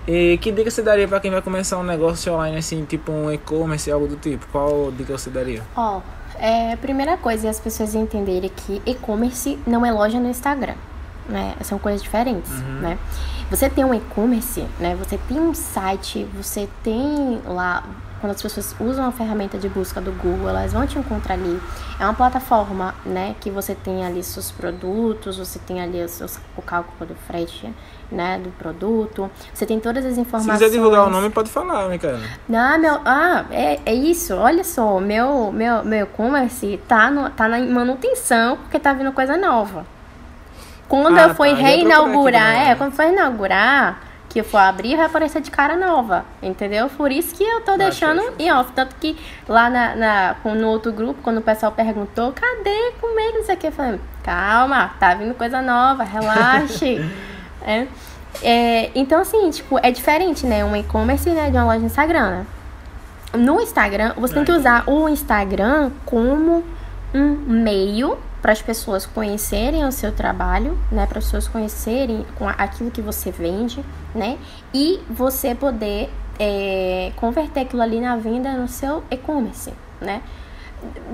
E que dica você daria para quem vai começar um negócio online, assim, tipo um e-commerce, algo do tipo? Qual dica você daria? Ó, oh, é, primeira coisa é as pessoas entenderem que e-commerce não é loja no Instagram, né? São coisas diferentes, uhum. né? Você tem um e-commerce, né? Você tem um site, você tem lá quando as pessoas usam a ferramenta de busca do Google, elas vão te encontrar ali. É uma plataforma, né, que você tem ali seus produtos, você tem ali os seus, o cálculo do frete, né, do produto. Você tem todas as informações. Se quiser divulgar o nome, pode falar, Micaela. Não, meu, ah, é, é isso. Olha só, meu meu meu e-commerce tá no, tá na manutenção porque tá vindo coisa nova. Quando ah, eu fui tá, reinaugurar, é, quando foi inaugurar, que eu for abrir, vai aparecer de cara nova, entendeu? Por isso que eu tô deixando em off. Tanto que lá na, na, no outro grupo, quando o pessoal perguntou, cadê com eles aqui? Eu falei, calma, tá vindo coisa nova, relaxe. é. É, então, assim, tipo, é diferente, né? Um e-commerce, né, de uma loja Instagram, né? No Instagram, você tem que usar o Instagram como um meio para as pessoas conhecerem o seu trabalho, né, para as pessoas conhecerem aquilo que você vende, né, e você poder é, converter aquilo ali na venda no seu e-commerce, né.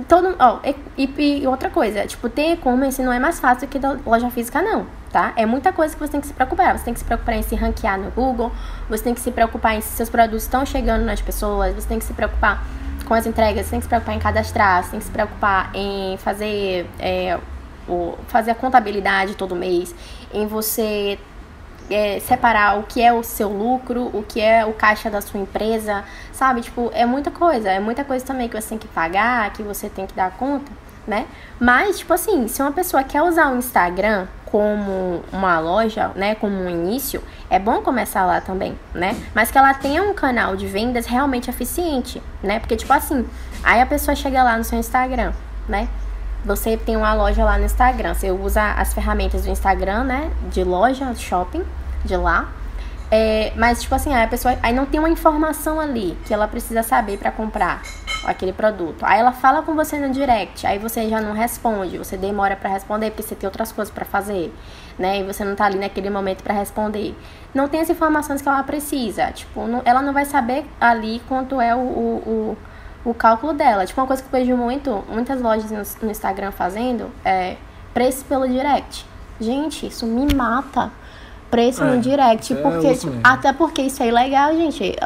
Todo, ó, e, e, outra coisa, tipo, ter e-commerce não é mais fácil que da loja física, não, tá? É muita coisa que você tem que se preocupar. Você tem que se preocupar em se ranquear no Google, você tem que se preocupar em se seus produtos estão chegando nas pessoas, você tem que se preocupar com as entregas, você tem que se preocupar em cadastrar, você tem que se preocupar em fazer, é, o, fazer a contabilidade todo mês, em você é, separar o que é o seu lucro, o que é o caixa da sua empresa, sabe? Tipo, é muita coisa, é muita coisa também que você tem que pagar, que você tem que dar conta, né? Mas, tipo assim, se uma pessoa quer usar o Instagram como uma loja, né, como um início, é bom começar lá também, né? Mas que ela tenha um canal de vendas realmente eficiente, né? Porque tipo assim, aí a pessoa chega lá no seu Instagram, né? Você tem uma loja lá no Instagram, você usa as ferramentas do Instagram, né, de loja, shopping, de lá. É, mas, tipo assim, a pessoa aí não tem uma informação ali que ela precisa saber para comprar aquele produto. Aí ela fala com você no direct, aí você já não responde, você demora para responder porque você tem outras coisas para fazer, né? E você não tá ali naquele momento para responder. Não tem as informações que ela precisa. Tipo, não, ela não vai saber ali quanto é o, o, o, o, cálculo dela. Tipo, uma coisa que eu vejo muito, muitas lojas no, no Instagram fazendo é preço pelo direct. Gente, isso me mata preço é, no direct, é porque, tipo, até porque isso é ilegal, gente.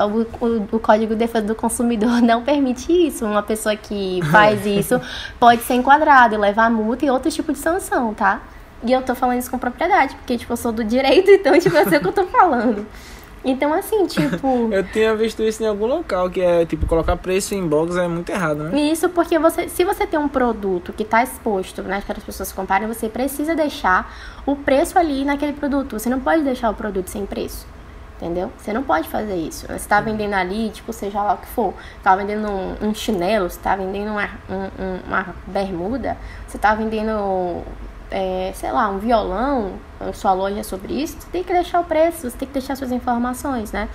O, o, o, Código de Defesa do Consumidor não permite isso. Uma pessoa que faz isso pode ser enquadrada e levar multa e outro tipo de sanção, tá? E eu tô falando isso com propriedade, porque, tipo, eu sou do direito, então, tipo, eu sei o que eu tô falando. Então, assim, tipo. eu tinha visto isso em algum local, que é, tipo, colocar preço em box é muito errado, né? Isso porque você, se você tem um produto que está exposto, né, para as pessoas comprarem, você precisa deixar o preço ali naquele produto. Você não pode deixar o produto sem preço. Entendeu? Você não pode fazer isso. Você está vendendo ali, tipo, seja lá o que for. Tá vendendo um, um chinelo, você tá vendendo uma, um, uma bermuda, você tá vendendo é, sei lá, um violão, sua loja sobre isso, você tem que deixar o preço, você tem que deixar suas informações, né?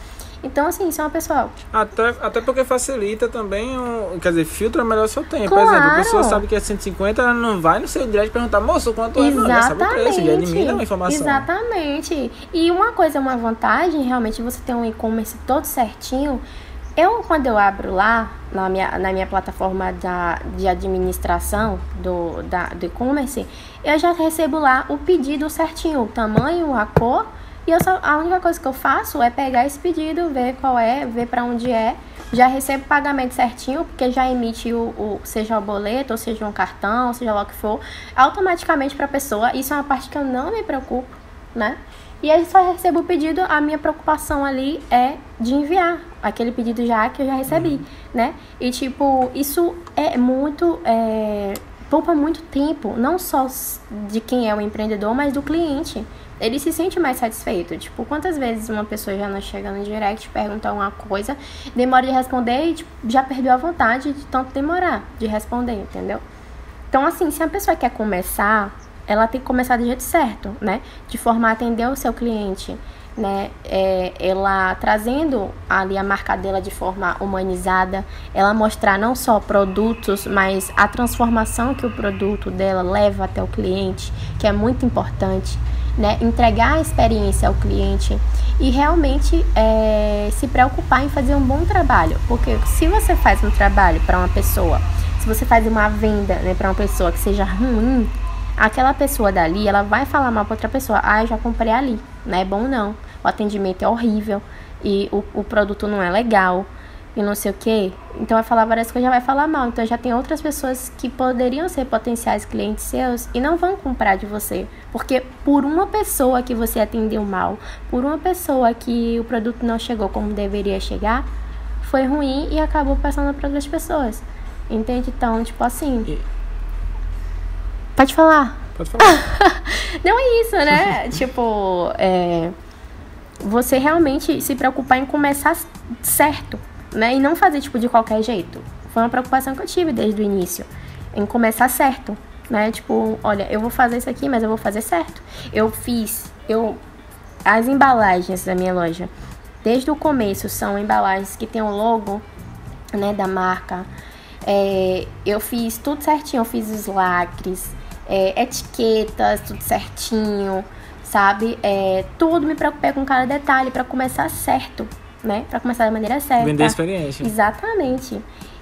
Então, assim, isso é uma pessoa. Até, até porque facilita também, um, quer dizer, filtra melhor o seu tempo. Claro. Por exemplo, a pessoa sabe que é 150, ela não vai no seu direct perguntar, moço, quanto é? Não, já sabe o preço, já elimina uma informação. Exatamente. E uma coisa, uma vantagem, realmente, você ter um e-commerce todo certinho, eu, quando eu abro lá, na minha, na minha plataforma da, de administração do, da, do e-commerce, eu já recebo lá o pedido certinho, o tamanho, a cor, e eu só, a única coisa que eu faço é pegar esse pedido, ver qual é, ver para onde é, já recebo o pagamento certinho, porque já emite o, o, seja o boleto, ou seja um cartão, seja lá o que for, automaticamente para a pessoa. Isso é uma parte que eu não me preocupo, né? E aí só recebo o pedido, a minha preocupação ali é de enviar aquele pedido já que eu já recebi, uhum. né? E tipo, isso é muito. É, poupa muito tempo, não só de quem é o empreendedor, mas do cliente. Ele se sente mais satisfeito. Tipo, quantas vezes uma pessoa já não chega no direct, pergunta uma coisa, demora de responder e tipo, já perdeu a vontade de tanto demorar de responder, entendeu? Então, assim, se a pessoa quer começar ela tem que começar do jeito certo, né? De forma a atender o seu cliente, né? É, ela trazendo ali a marca dela de forma humanizada, ela mostrar não só produtos, mas a transformação que o produto dela leva até o cliente, que é muito importante, né? Entregar a experiência ao cliente e realmente é, se preocupar em fazer um bom trabalho, porque se você faz um trabalho para uma pessoa, se você faz uma venda né, para uma pessoa que seja ruim, aquela pessoa dali, ela vai falar mal pra outra pessoa. Ah, eu já comprei ali. Não é bom não. O atendimento é horrível. E o, o produto não é legal. E não sei o que. Então vai falar várias coisas, já vai falar mal. Então já tem outras pessoas que poderiam ser potenciais clientes seus e não vão comprar de você. Porque por uma pessoa que você atendeu mal, por uma pessoa que o produto não chegou como deveria chegar, foi ruim e acabou passando para outras pessoas. Entende? Então, tipo assim. Pode falar. Pode falar. não é isso, né? tipo, é, você realmente se preocupar em começar certo, né? E não fazer, tipo, de qualquer jeito. Foi uma preocupação que eu tive desde o início. Em começar certo, né? Tipo, olha, eu vou fazer isso aqui, mas eu vou fazer certo. Eu fiz, eu... As embalagens da minha loja, desde o começo, são embalagens que tem o logo, né, da marca. É, eu fiz tudo certinho, eu fiz os lacres, é, etiquetas, tudo certinho, sabe? É, tudo me preocupei com cada detalhe para começar certo, né? Para começar da maneira certa. Vender experiência. Exatamente.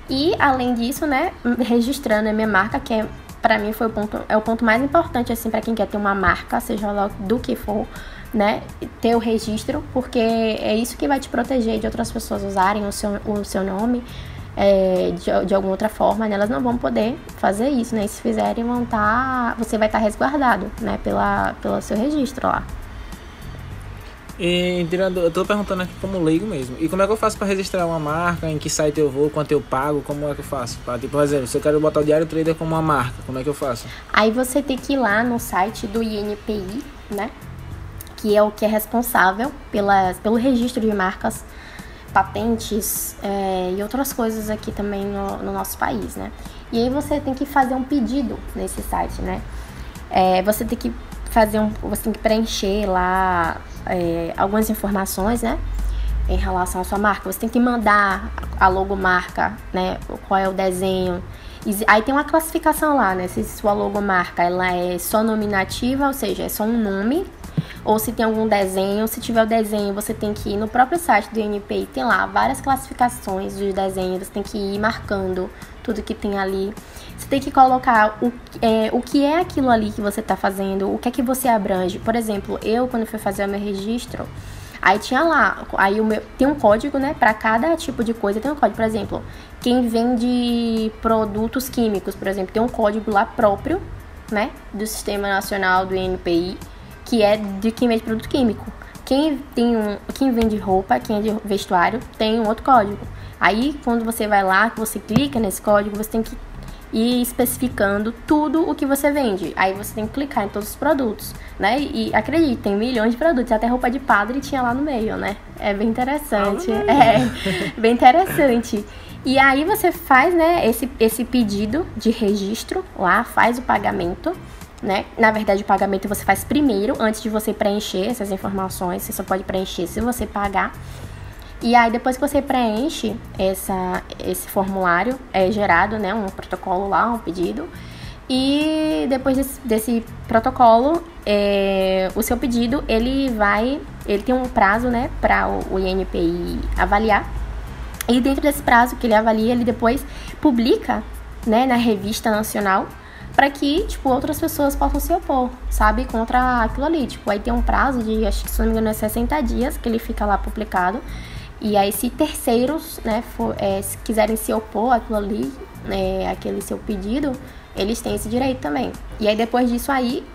E além disso, né, registrando a minha marca, que é para mim foi o ponto é o ponto mais importante assim para quem quer ter uma marca, seja lá do que for, né, ter o registro, porque é isso que vai te proteger de outras pessoas usarem o seu, o seu nome, é, de, de alguma outra forma, né, elas não vão poder fazer isso, né? E se fizerem, vão tá, você vai estar tá resguardado, né, pela, pelo seu registro lá. E, eu tô perguntando aqui como leigo mesmo. E como é que eu faço para registrar uma marca? Em que site eu vou? Quanto eu pago? Como é que eu faço? Pra, tipo, por exemplo, se eu quero botar o Diário Trader como uma marca, como é que eu faço? Aí você tem que ir lá no site do INPI, né? Que é o que é responsável pelas, pelo registro de marcas patentes é, e outras coisas aqui também no, no, nosso país, né? E aí você tem que fazer um pedido nesse site, né? É, você tem que fazer um. Você tem que preencher lá é, algumas informações, né? Em relação à sua marca. Você tem que mandar a logomarca, né? Qual é o desenho. Aí tem uma classificação lá, né? Se sua logomarca ela é só nominativa, ou seja, é só um nome, ou se tem algum desenho. Se tiver o desenho, você tem que ir no próprio site do INPI, tem lá várias classificações de desenhos, você tem que ir marcando tudo que tem ali. Você tem que colocar o, é, o que é aquilo ali que você está fazendo, o que é que você abrange. Por exemplo, eu, quando fui fazer o meu registro, aí tinha lá, aí o meu, tem um código, né? Para cada tipo de coisa tem um código. Por exemplo, quem vende produtos químicos, por exemplo, tem um código lá próprio, né? Do Sistema Nacional do INPI que é de quem vende produto químico. Quem, tem um, quem vende roupa, quem é de vestuário, tem um outro código. Aí, quando você vai lá, que você clica nesse código, você tem que ir especificando tudo o que você vende. Aí você tem que clicar em todos os produtos, né? E acredite, tem milhões de produtos, até roupa de padre tinha lá no meio, né? É bem interessante. é, bem interessante. E aí você faz, né, esse, esse pedido de registro lá, faz o pagamento né? Na verdade, o pagamento você faz primeiro, antes de você preencher essas informações. Você só pode preencher se você pagar. E aí, depois que você preenche essa, esse formulário, é gerado né, um protocolo lá, um pedido. E depois desse, desse protocolo, é, o seu pedido, ele vai... Ele tem um prazo, né, para o, o INPI avaliar. E dentro desse prazo que ele avalia, ele depois publica, né, na revista nacional para que, tipo, outras pessoas possam se opor, sabe, contra aquilo ali. Tipo, aí tem um prazo de, acho que se não me engano, é 60 dias que ele fica lá publicado. E aí, se terceiros, né, for, é, se quiserem se opor àquilo ali, é, aquele seu pedido, eles têm esse direito também. E aí, depois disso aí,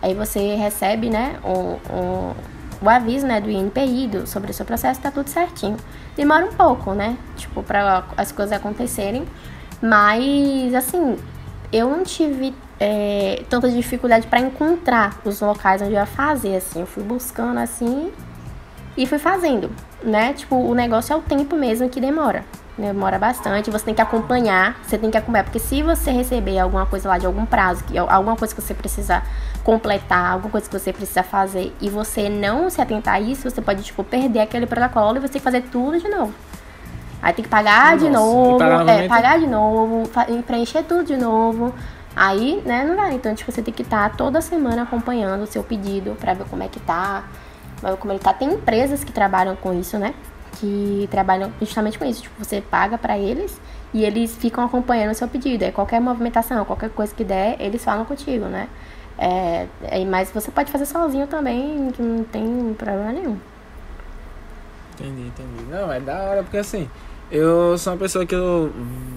aí você recebe, né, o, o, o aviso, né, do INPI do, sobre o seu processo, tá tudo certinho. Demora um pouco, né, tipo, para as coisas acontecerem. Mas, assim, eu não tive é, tanta dificuldade para encontrar os locais onde eu ia fazer, assim. Eu fui buscando assim e fui fazendo, né? Tipo, o negócio é o tempo mesmo que demora. Demora bastante, você tem que acompanhar, você tem que acompanhar, porque se você receber alguma coisa lá de algum prazo, que, alguma coisa que você precisa completar, alguma coisa que você precisa fazer, e você não se atentar a isso, você pode, tipo, perder aquele protocolo e você tem que fazer tudo de novo. Aí tem que pagar Nossa, de novo, pagar, é, pagar de novo, preencher tudo de novo. Aí, né, não vai. Então, tipo, você tem que estar toda semana acompanhando o seu pedido pra ver como é que tá, ver como ele tá. Tem empresas que trabalham com isso, né? Que trabalham justamente com isso. Tipo, você paga para eles e eles ficam acompanhando o seu pedido. Aí qualquer movimentação, qualquer coisa que der, eles falam contigo, né? É, é, mas você pode fazer sozinho também, que não tem problema nenhum. Entendi, entendi. Não, é da hora, porque assim, eu sou uma pessoa que eu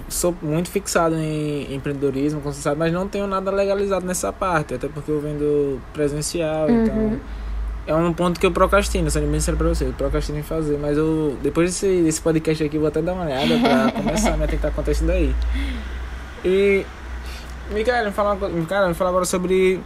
sou muito fixado em empreendedorismo, como você sabe, mas não tenho nada legalizado nessa parte, até porque eu vendo presencial, uhum. então é um ponto que eu procrastino, sendo bem sincero pra você, eu procrastino em fazer, mas eu depois desse, desse podcast aqui eu vou até dar uma olhada pra começar a me atentar com isso daí. E Micaela, me fala, Micaela, me fala agora sobre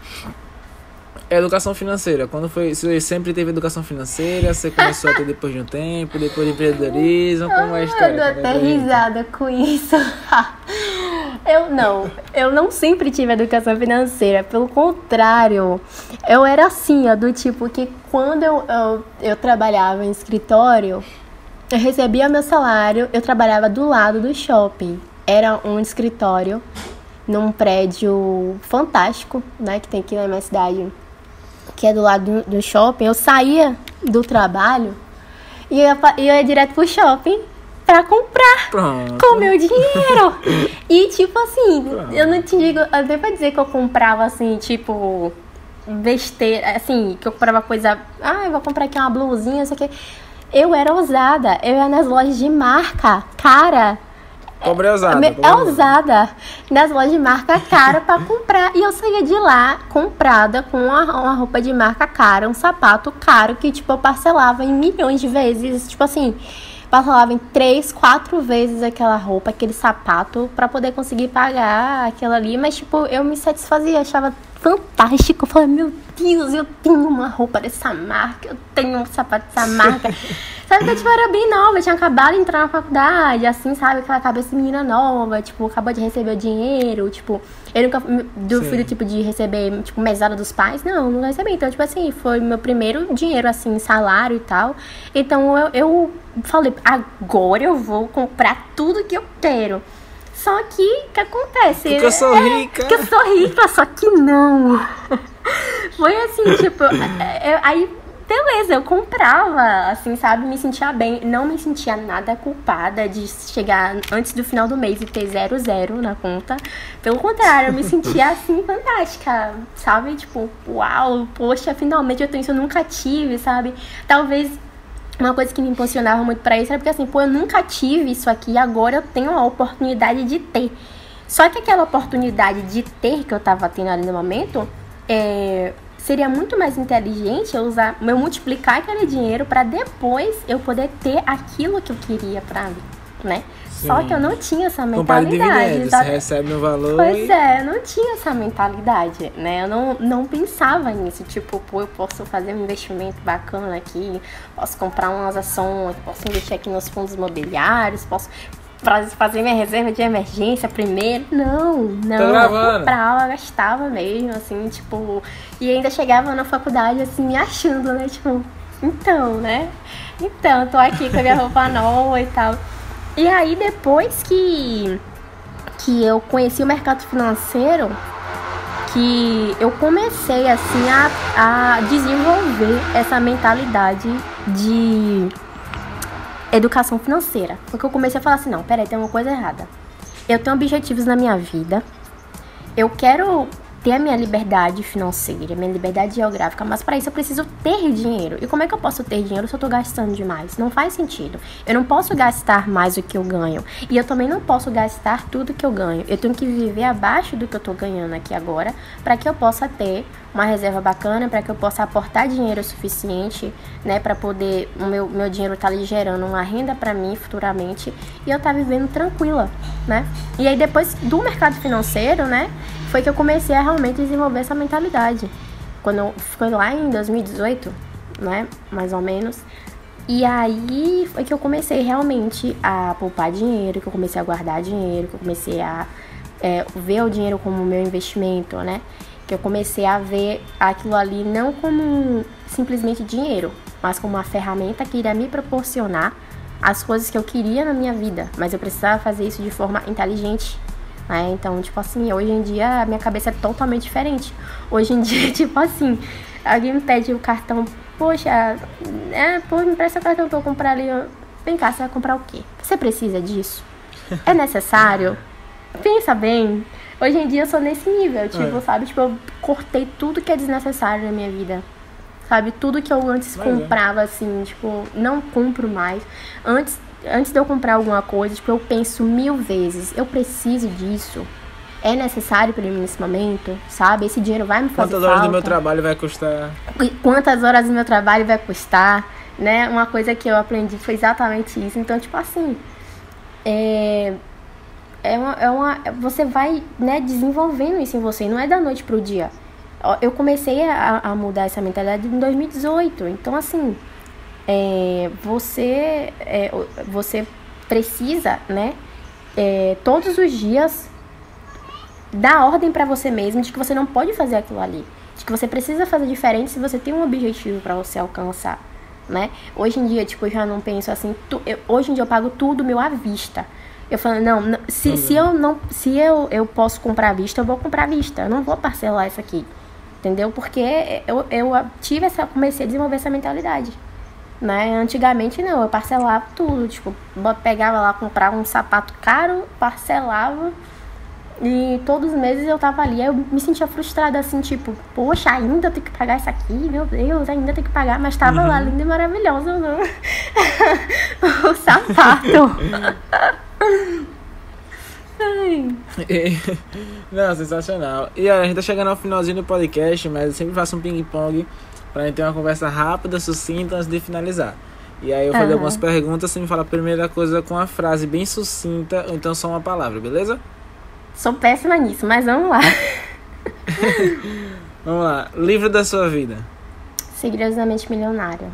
Educação financeira. Quando foi. Você sempre teve educação financeira? Você começou a ter depois de um tempo, depois de empreendedorismo? Como é a história? Eu dou até risada com isso. eu não. Eu não sempre tive educação financeira. Pelo contrário, eu era assim, ó, do tipo que quando eu, eu, eu trabalhava em escritório, eu recebia meu salário, eu trabalhava do lado do shopping. Era um escritório num prédio fantástico, né, que tem aqui na minha cidade que é do lado do, do shopping, eu saía do trabalho e ia, ia direto pro shopping pra comprar Pronto. com meu dinheiro. e tipo assim, Pronto. eu não te digo, até pra dizer que eu comprava assim, tipo, besteira, assim, que eu comprava coisa, ah, eu vou comprar aqui uma blusinha, isso aqui. Eu era ousada, eu ia nas lojas de marca, cara, Pobre é usada. É usada. Nas lojas de marca cara para comprar. E eu saía de lá comprada com uma, uma roupa de marca cara, um sapato caro que, tipo, eu parcelava em milhões de vezes. Tipo assim, parcelava em três, quatro vezes aquela roupa, aquele sapato, para poder conseguir pagar aquilo ali. Mas, tipo, eu me satisfazia, achava fantástico. Eu falei, meu Deus, eu tenho uma roupa dessa marca, eu tenho um sapato dessa marca. sabe que eu tipo, era bem nova, eu tinha acabado de entrar na faculdade, assim, sabe? Aquela cabeça de menina nova, tipo, acabou de receber o dinheiro, tipo, eu nunca fui do tipo de receber, tipo, mesada dos pais. Não, não recebi. Então, tipo assim, foi meu primeiro dinheiro, assim, salário e tal. Então eu, eu falei, agora eu vou comprar tudo que eu quero. Só que, o que acontece? Porque eu sou é, rica. Porque eu sou rica, só que não. Foi assim, tipo, é, é, aí, beleza, eu comprava, assim, sabe? Me sentia bem. Não me sentia nada culpada de chegar antes do final do mês e ter zero, zero na conta. Pelo contrário, eu me sentia, assim, fantástica, sabe? Tipo, uau, poxa, finalmente eu tenho isso, eu nunca tive, sabe? Talvez uma coisa que me impulsionava muito para isso era porque assim, pô, eu nunca tive isso aqui, agora eu tenho a oportunidade de ter. Só que aquela oportunidade de ter que eu tava tendo ali no momento, é, seria muito mais inteligente eu usar, eu multiplicar aquele dinheiro para depois eu poder ter aquilo que eu queria para mim, né? Sim. Só que eu não tinha essa mentalidade. Você recebe o valor. Pois e... é, eu não tinha essa mentalidade, né? Eu não, não pensava nisso. Tipo, pô, eu posso fazer um investimento bacana aqui, posso comprar umas ações, posso investir aqui nos fundos imobiliários, posso fazer minha reserva de emergência primeiro. Não, não. Eu comprava, gastava mesmo, assim, tipo. E ainda chegava na faculdade, assim, me achando, né? Tipo, então, né? Então, tô aqui com a minha roupa nova e tal. E aí depois que, que eu conheci o mercado financeiro, que eu comecei assim a, a desenvolver essa mentalidade de educação financeira. Porque eu comecei a falar assim, não, peraí, tem uma coisa errada. Eu tenho objetivos na minha vida. Eu quero ter a minha liberdade financeira, minha liberdade geográfica, mas para isso eu preciso ter dinheiro. E como é que eu posso ter dinheiro se eu tô gastando demais? Não faz sentido. Eu não posso gastar mais do que eu ganho. E eu também não posso gastar tudo que eu ganho. Eu tenho que viver abaixo do que eu tô ganhando aqui agora para que eu possa ter uma reserva bacana, para que eu possa aportar dinheiro suficiente, né, para poder o meu, meu dinheiro estar tá ali gerando uma renda para mim futuramente e eu estar tá vivendo tranquila, né? E aí depois do mercado financeiro, né, foi que eu comecei a realmente desenvolver essa mentalidade. Quando foi lá em 2018, né? Mais ou menos. E aí foi que eu comecei realmente a poupar dinheiro, que eu comecei a guardar dinheiro, que eu comecei a é, ver o dinheiro como meu investimento, né? Que eu comecei a ver aquilo ali não como simplesmente dinheiro, mas como uma ferramenta que iria me proporcionar as coisas que eu queria na minha vida. Mas eu precisava fazer isso de forma inteligente, né? Então, tipo assim, hoje em dia a minha cabeça é totalmente diferente. Hoje em dia, tipo assim, alguém me pede o cartão, poxa, é, pô, me presta o cartão pra eu comprar ali. Vem cá, você vai comprar o quê? Você precisa disso? É necessário? Pensa bem. Hoje em dia eu sou nesse nível, tipo, é. sabe? Tipo, eu cortei tudo que é desnecessário na minha vida. Sabe? Tudo que eu antes Mas é. comprava, é. assim, tipo, não compro mais. Antes antes de eu comprar alguma coisa, tipo, eu penso mil vezes, eu preciso disso. É necessário para mim nesse momento, sabe? Esse dinheiro vai me fazer Quantas falta. horas do meu trabalho vai custar? Quantas horas do meu trabalho vai custar, né? Uma coisa que eu aprendi foi exatamente isso. Então, tipo assim, é, é uma, é uma, você vai né, desenvolvendo isso em você, não é da noite pro dia. Eu comecei a, a mudar essa mentalidade em 2018, então assim, é, você, é, você precisa, né, é, todos os dias dar ordem para você mesmo de que você não pode fazer aquilo ali, de que você precisa fazer diferente se você tem um objetivo para você alcançar, né? Hoje em dia, tipo, eu já não penso assim, tu, eu, hoje em dia eu pago tudo meu à vista. Eu falo, não, não se, se eu não, se eu, eu posso comprar à vista, eu vou comprar à vista, eu não vou parcelar isso aqui. Entendeu? Porque eu, eu tive essa, comecei a desenvolver essa mentalidade. Né? Antigamente não, eu parcelava tudo, tipo, pegava lá, comprava um sapato caro, parcelava e todos os meses eu tava ali, eu me sentia frustrada assim, tipo, poxa, ainda tem que pagar isso aqui, meu Deus, ainda tem que pagar, mas tava uhum. lá lindo e maravilhoso não? Né? o sapato. não, sensacional. E a gente tá chegando ao finalzinho do podcast, mas eu sempre faço um ping-pong pra gente ter uma conversa rápida, sucinta antes de finalizar. E aí eu vou fazer algumas perguntas, você me fala a primeira coisa com a frase bem sucinta, ou então só uma palavra, beleza? Sou péssima nisso, mas vamos lá. Vamos lá. Livro da sua vida. Segredosamente milionário.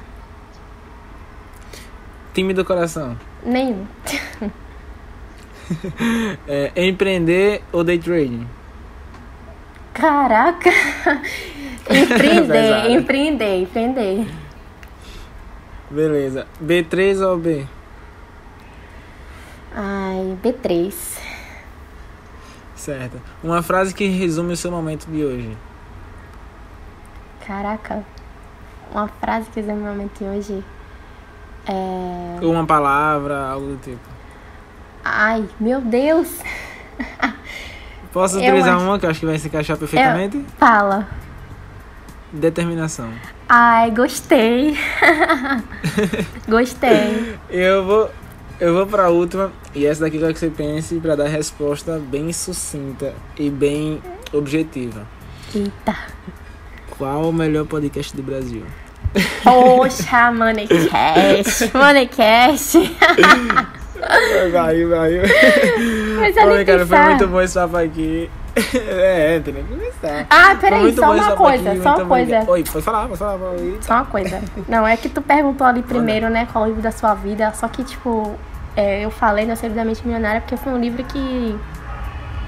Time do coração. Nenhum. É, empreender ou day trading? Caraca! Empreender, Pesado. empreender, empreender. Beleza. B3 ou B? Ai, B3. Certo. Uma frase que resume o seu momento de hoje. Caraca. Uma frase que usei no momento de hoje. É. Uma palavra, algo do tipo. Ai, meu Deus! Posso Eu utilizar acho- uma que eu acho que vai se encaixar perfeitamente? Fala. Determinação. Ai, gostei. gostei. Eu vou, eu vou pra última. E essa daqui eu quero que você pense pra dar resposta bem sucinta e bem objetiva. Eita. Qual o melhor podcast do Brasil? Poxa, Moneycast. Moneycast. Vai, vai. Mas cara, foi muito bom esse papo aqui. É, tem nem começar. Ah, Foi peraí, muito só uma coisa, aqui, só uma coisa. Oi, pode falar, pode falar. pode. Só uma coisa. Não, é que tu perguntou ali primeiro, né, qual o livro da sua vida, só que, tipo, é, eu falei na Servidamente Milionária porque foi um livro que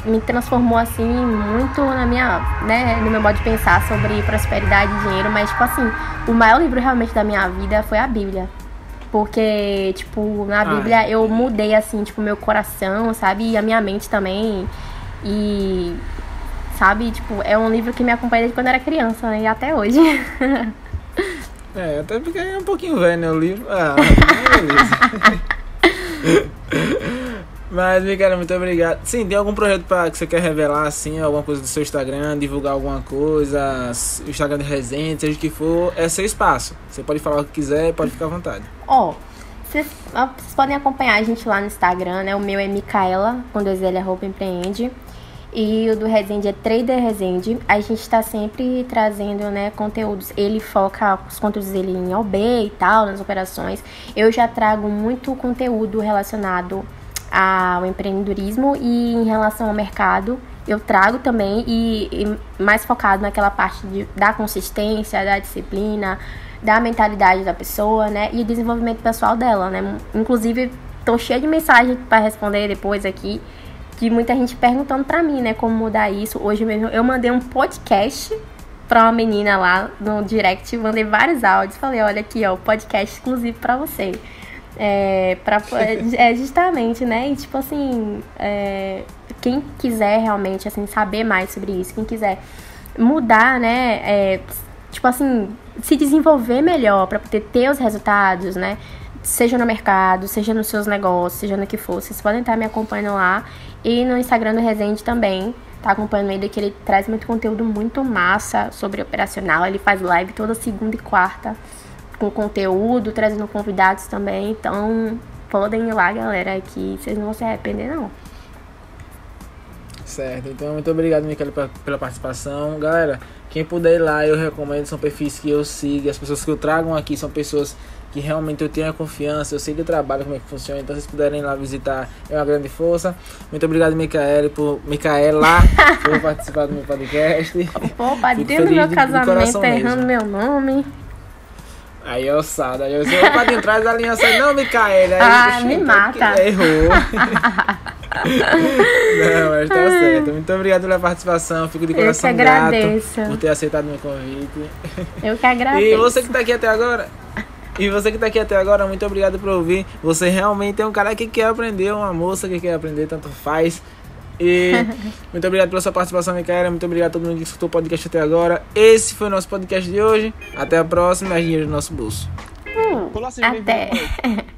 me transformou, assim, muito na minha, né, no meu modo de pensar sobre prosperidade e dinheiro, mas, tipo assim, o maior livro realmente da minha vida foi a Bíblia. Porque, tipo, na Ah, Bíblia eu mudei, assim, tipo, meu coração, sabe? E a minha mente também. E, sabe, tipo, é um livro que me acompanha desde quando era criança, né? E até hoje. É, até porque é um pouquinho velho, né, o livro. Ah, beleza. Mas, Miguel, muito obrigado. Sim, tem algum projeto pra, que você quer revelar, assim, alguma coisa do seu Instagram, divulgar alguma coisa, s- Instagram de Resende, seja o que for, é seu espaço. Você pode falar o que quiser, pode ficar à vontade. Ó, vocês ó, vocês podem acompanhar a gente lá no Instagram, né? O meu é Micaela, com dois L, arroba empreende. E o do Resende é Trader Resende. A gente tá sempre trazendo, né, conteúdos. Ele foca os conteúdos dele em OB e tal, nas operações. Eu já trago muito conteúdo relacionado ao empreendedorismo e em relação ao mercado. Eu trago também e, e mais focado naquela parte de, da consistência, da disciplina, da mentalidade da pessoa, né? E o desenvolvimento pessoal dela, né? Inclusive, tô cheia de mensagem para responder depois aqui de muita gente perguntando pra mim, né, como mudar isso. Hoje mesmo eu mandei um podcast pra uma menina lá no direct, mandei vários áudios, falei, olha aqui, ó, podcast exclusivo pra você. É, pra, é justamente, né? E tipo assim, é, quem quiser realmente assim saber mais sobre isso, quem quiser mudar, né? É, tipo assim, se desenvolver melhor para poder ter os resultados, né? Seja no mercado, seja nos seus negócios, seja no que for. Vocês podem estar me acompanhando lá. E no Instagram do Resende também. Tá acompanhando ele que ele traz muito conteúdo muito massa sobre operacional. Ele faz live toda segunda e quarta com conteúdo, trazendo convidados também. Então, podem ir lá, galera, que vocês não vão se arrepender, não. Certo, então muito obrigado, Micaela, pela, pela participação. Galera, quem puder ir lá, eu recomendo, são perfis que eu sigo. As pessoas que eu trago aqui são pessoas que realmente eu tenho a confiança, eu sei do trabalho, como é que funciona. Então, se vocês puderem ir lá visitar, é uma grande força. Muito obrigado, Micaela, por, Micaela, por participar do meu podcast. Padrinho feliz do meu casamento tá errando meu nome. Aí é ossada. Aí eu disse, opa, de trás da linha sai, não, Micaela. Aí, Ah, me então, mata. que- Errou. não, mas tá certo. Muito obrigado pela participação. Fico de que coração agradeço. grato por ter aceitado meu convite. Eu que agradeço. E você que tá aqui até agora. E você que tá aqui até agora, muito obrigado por ouvir. Você realmente é um cara que quer aprender, uma moça que quer aprender, tanto faz. E muito obrigado pela sua participação, Micaela. Muito obrigado a todo mundo que escutou o podcast até agora. Esse foi o nosso podcast de hoje. Até a próxima. É dinheiro no nosso bolso. Hum, até.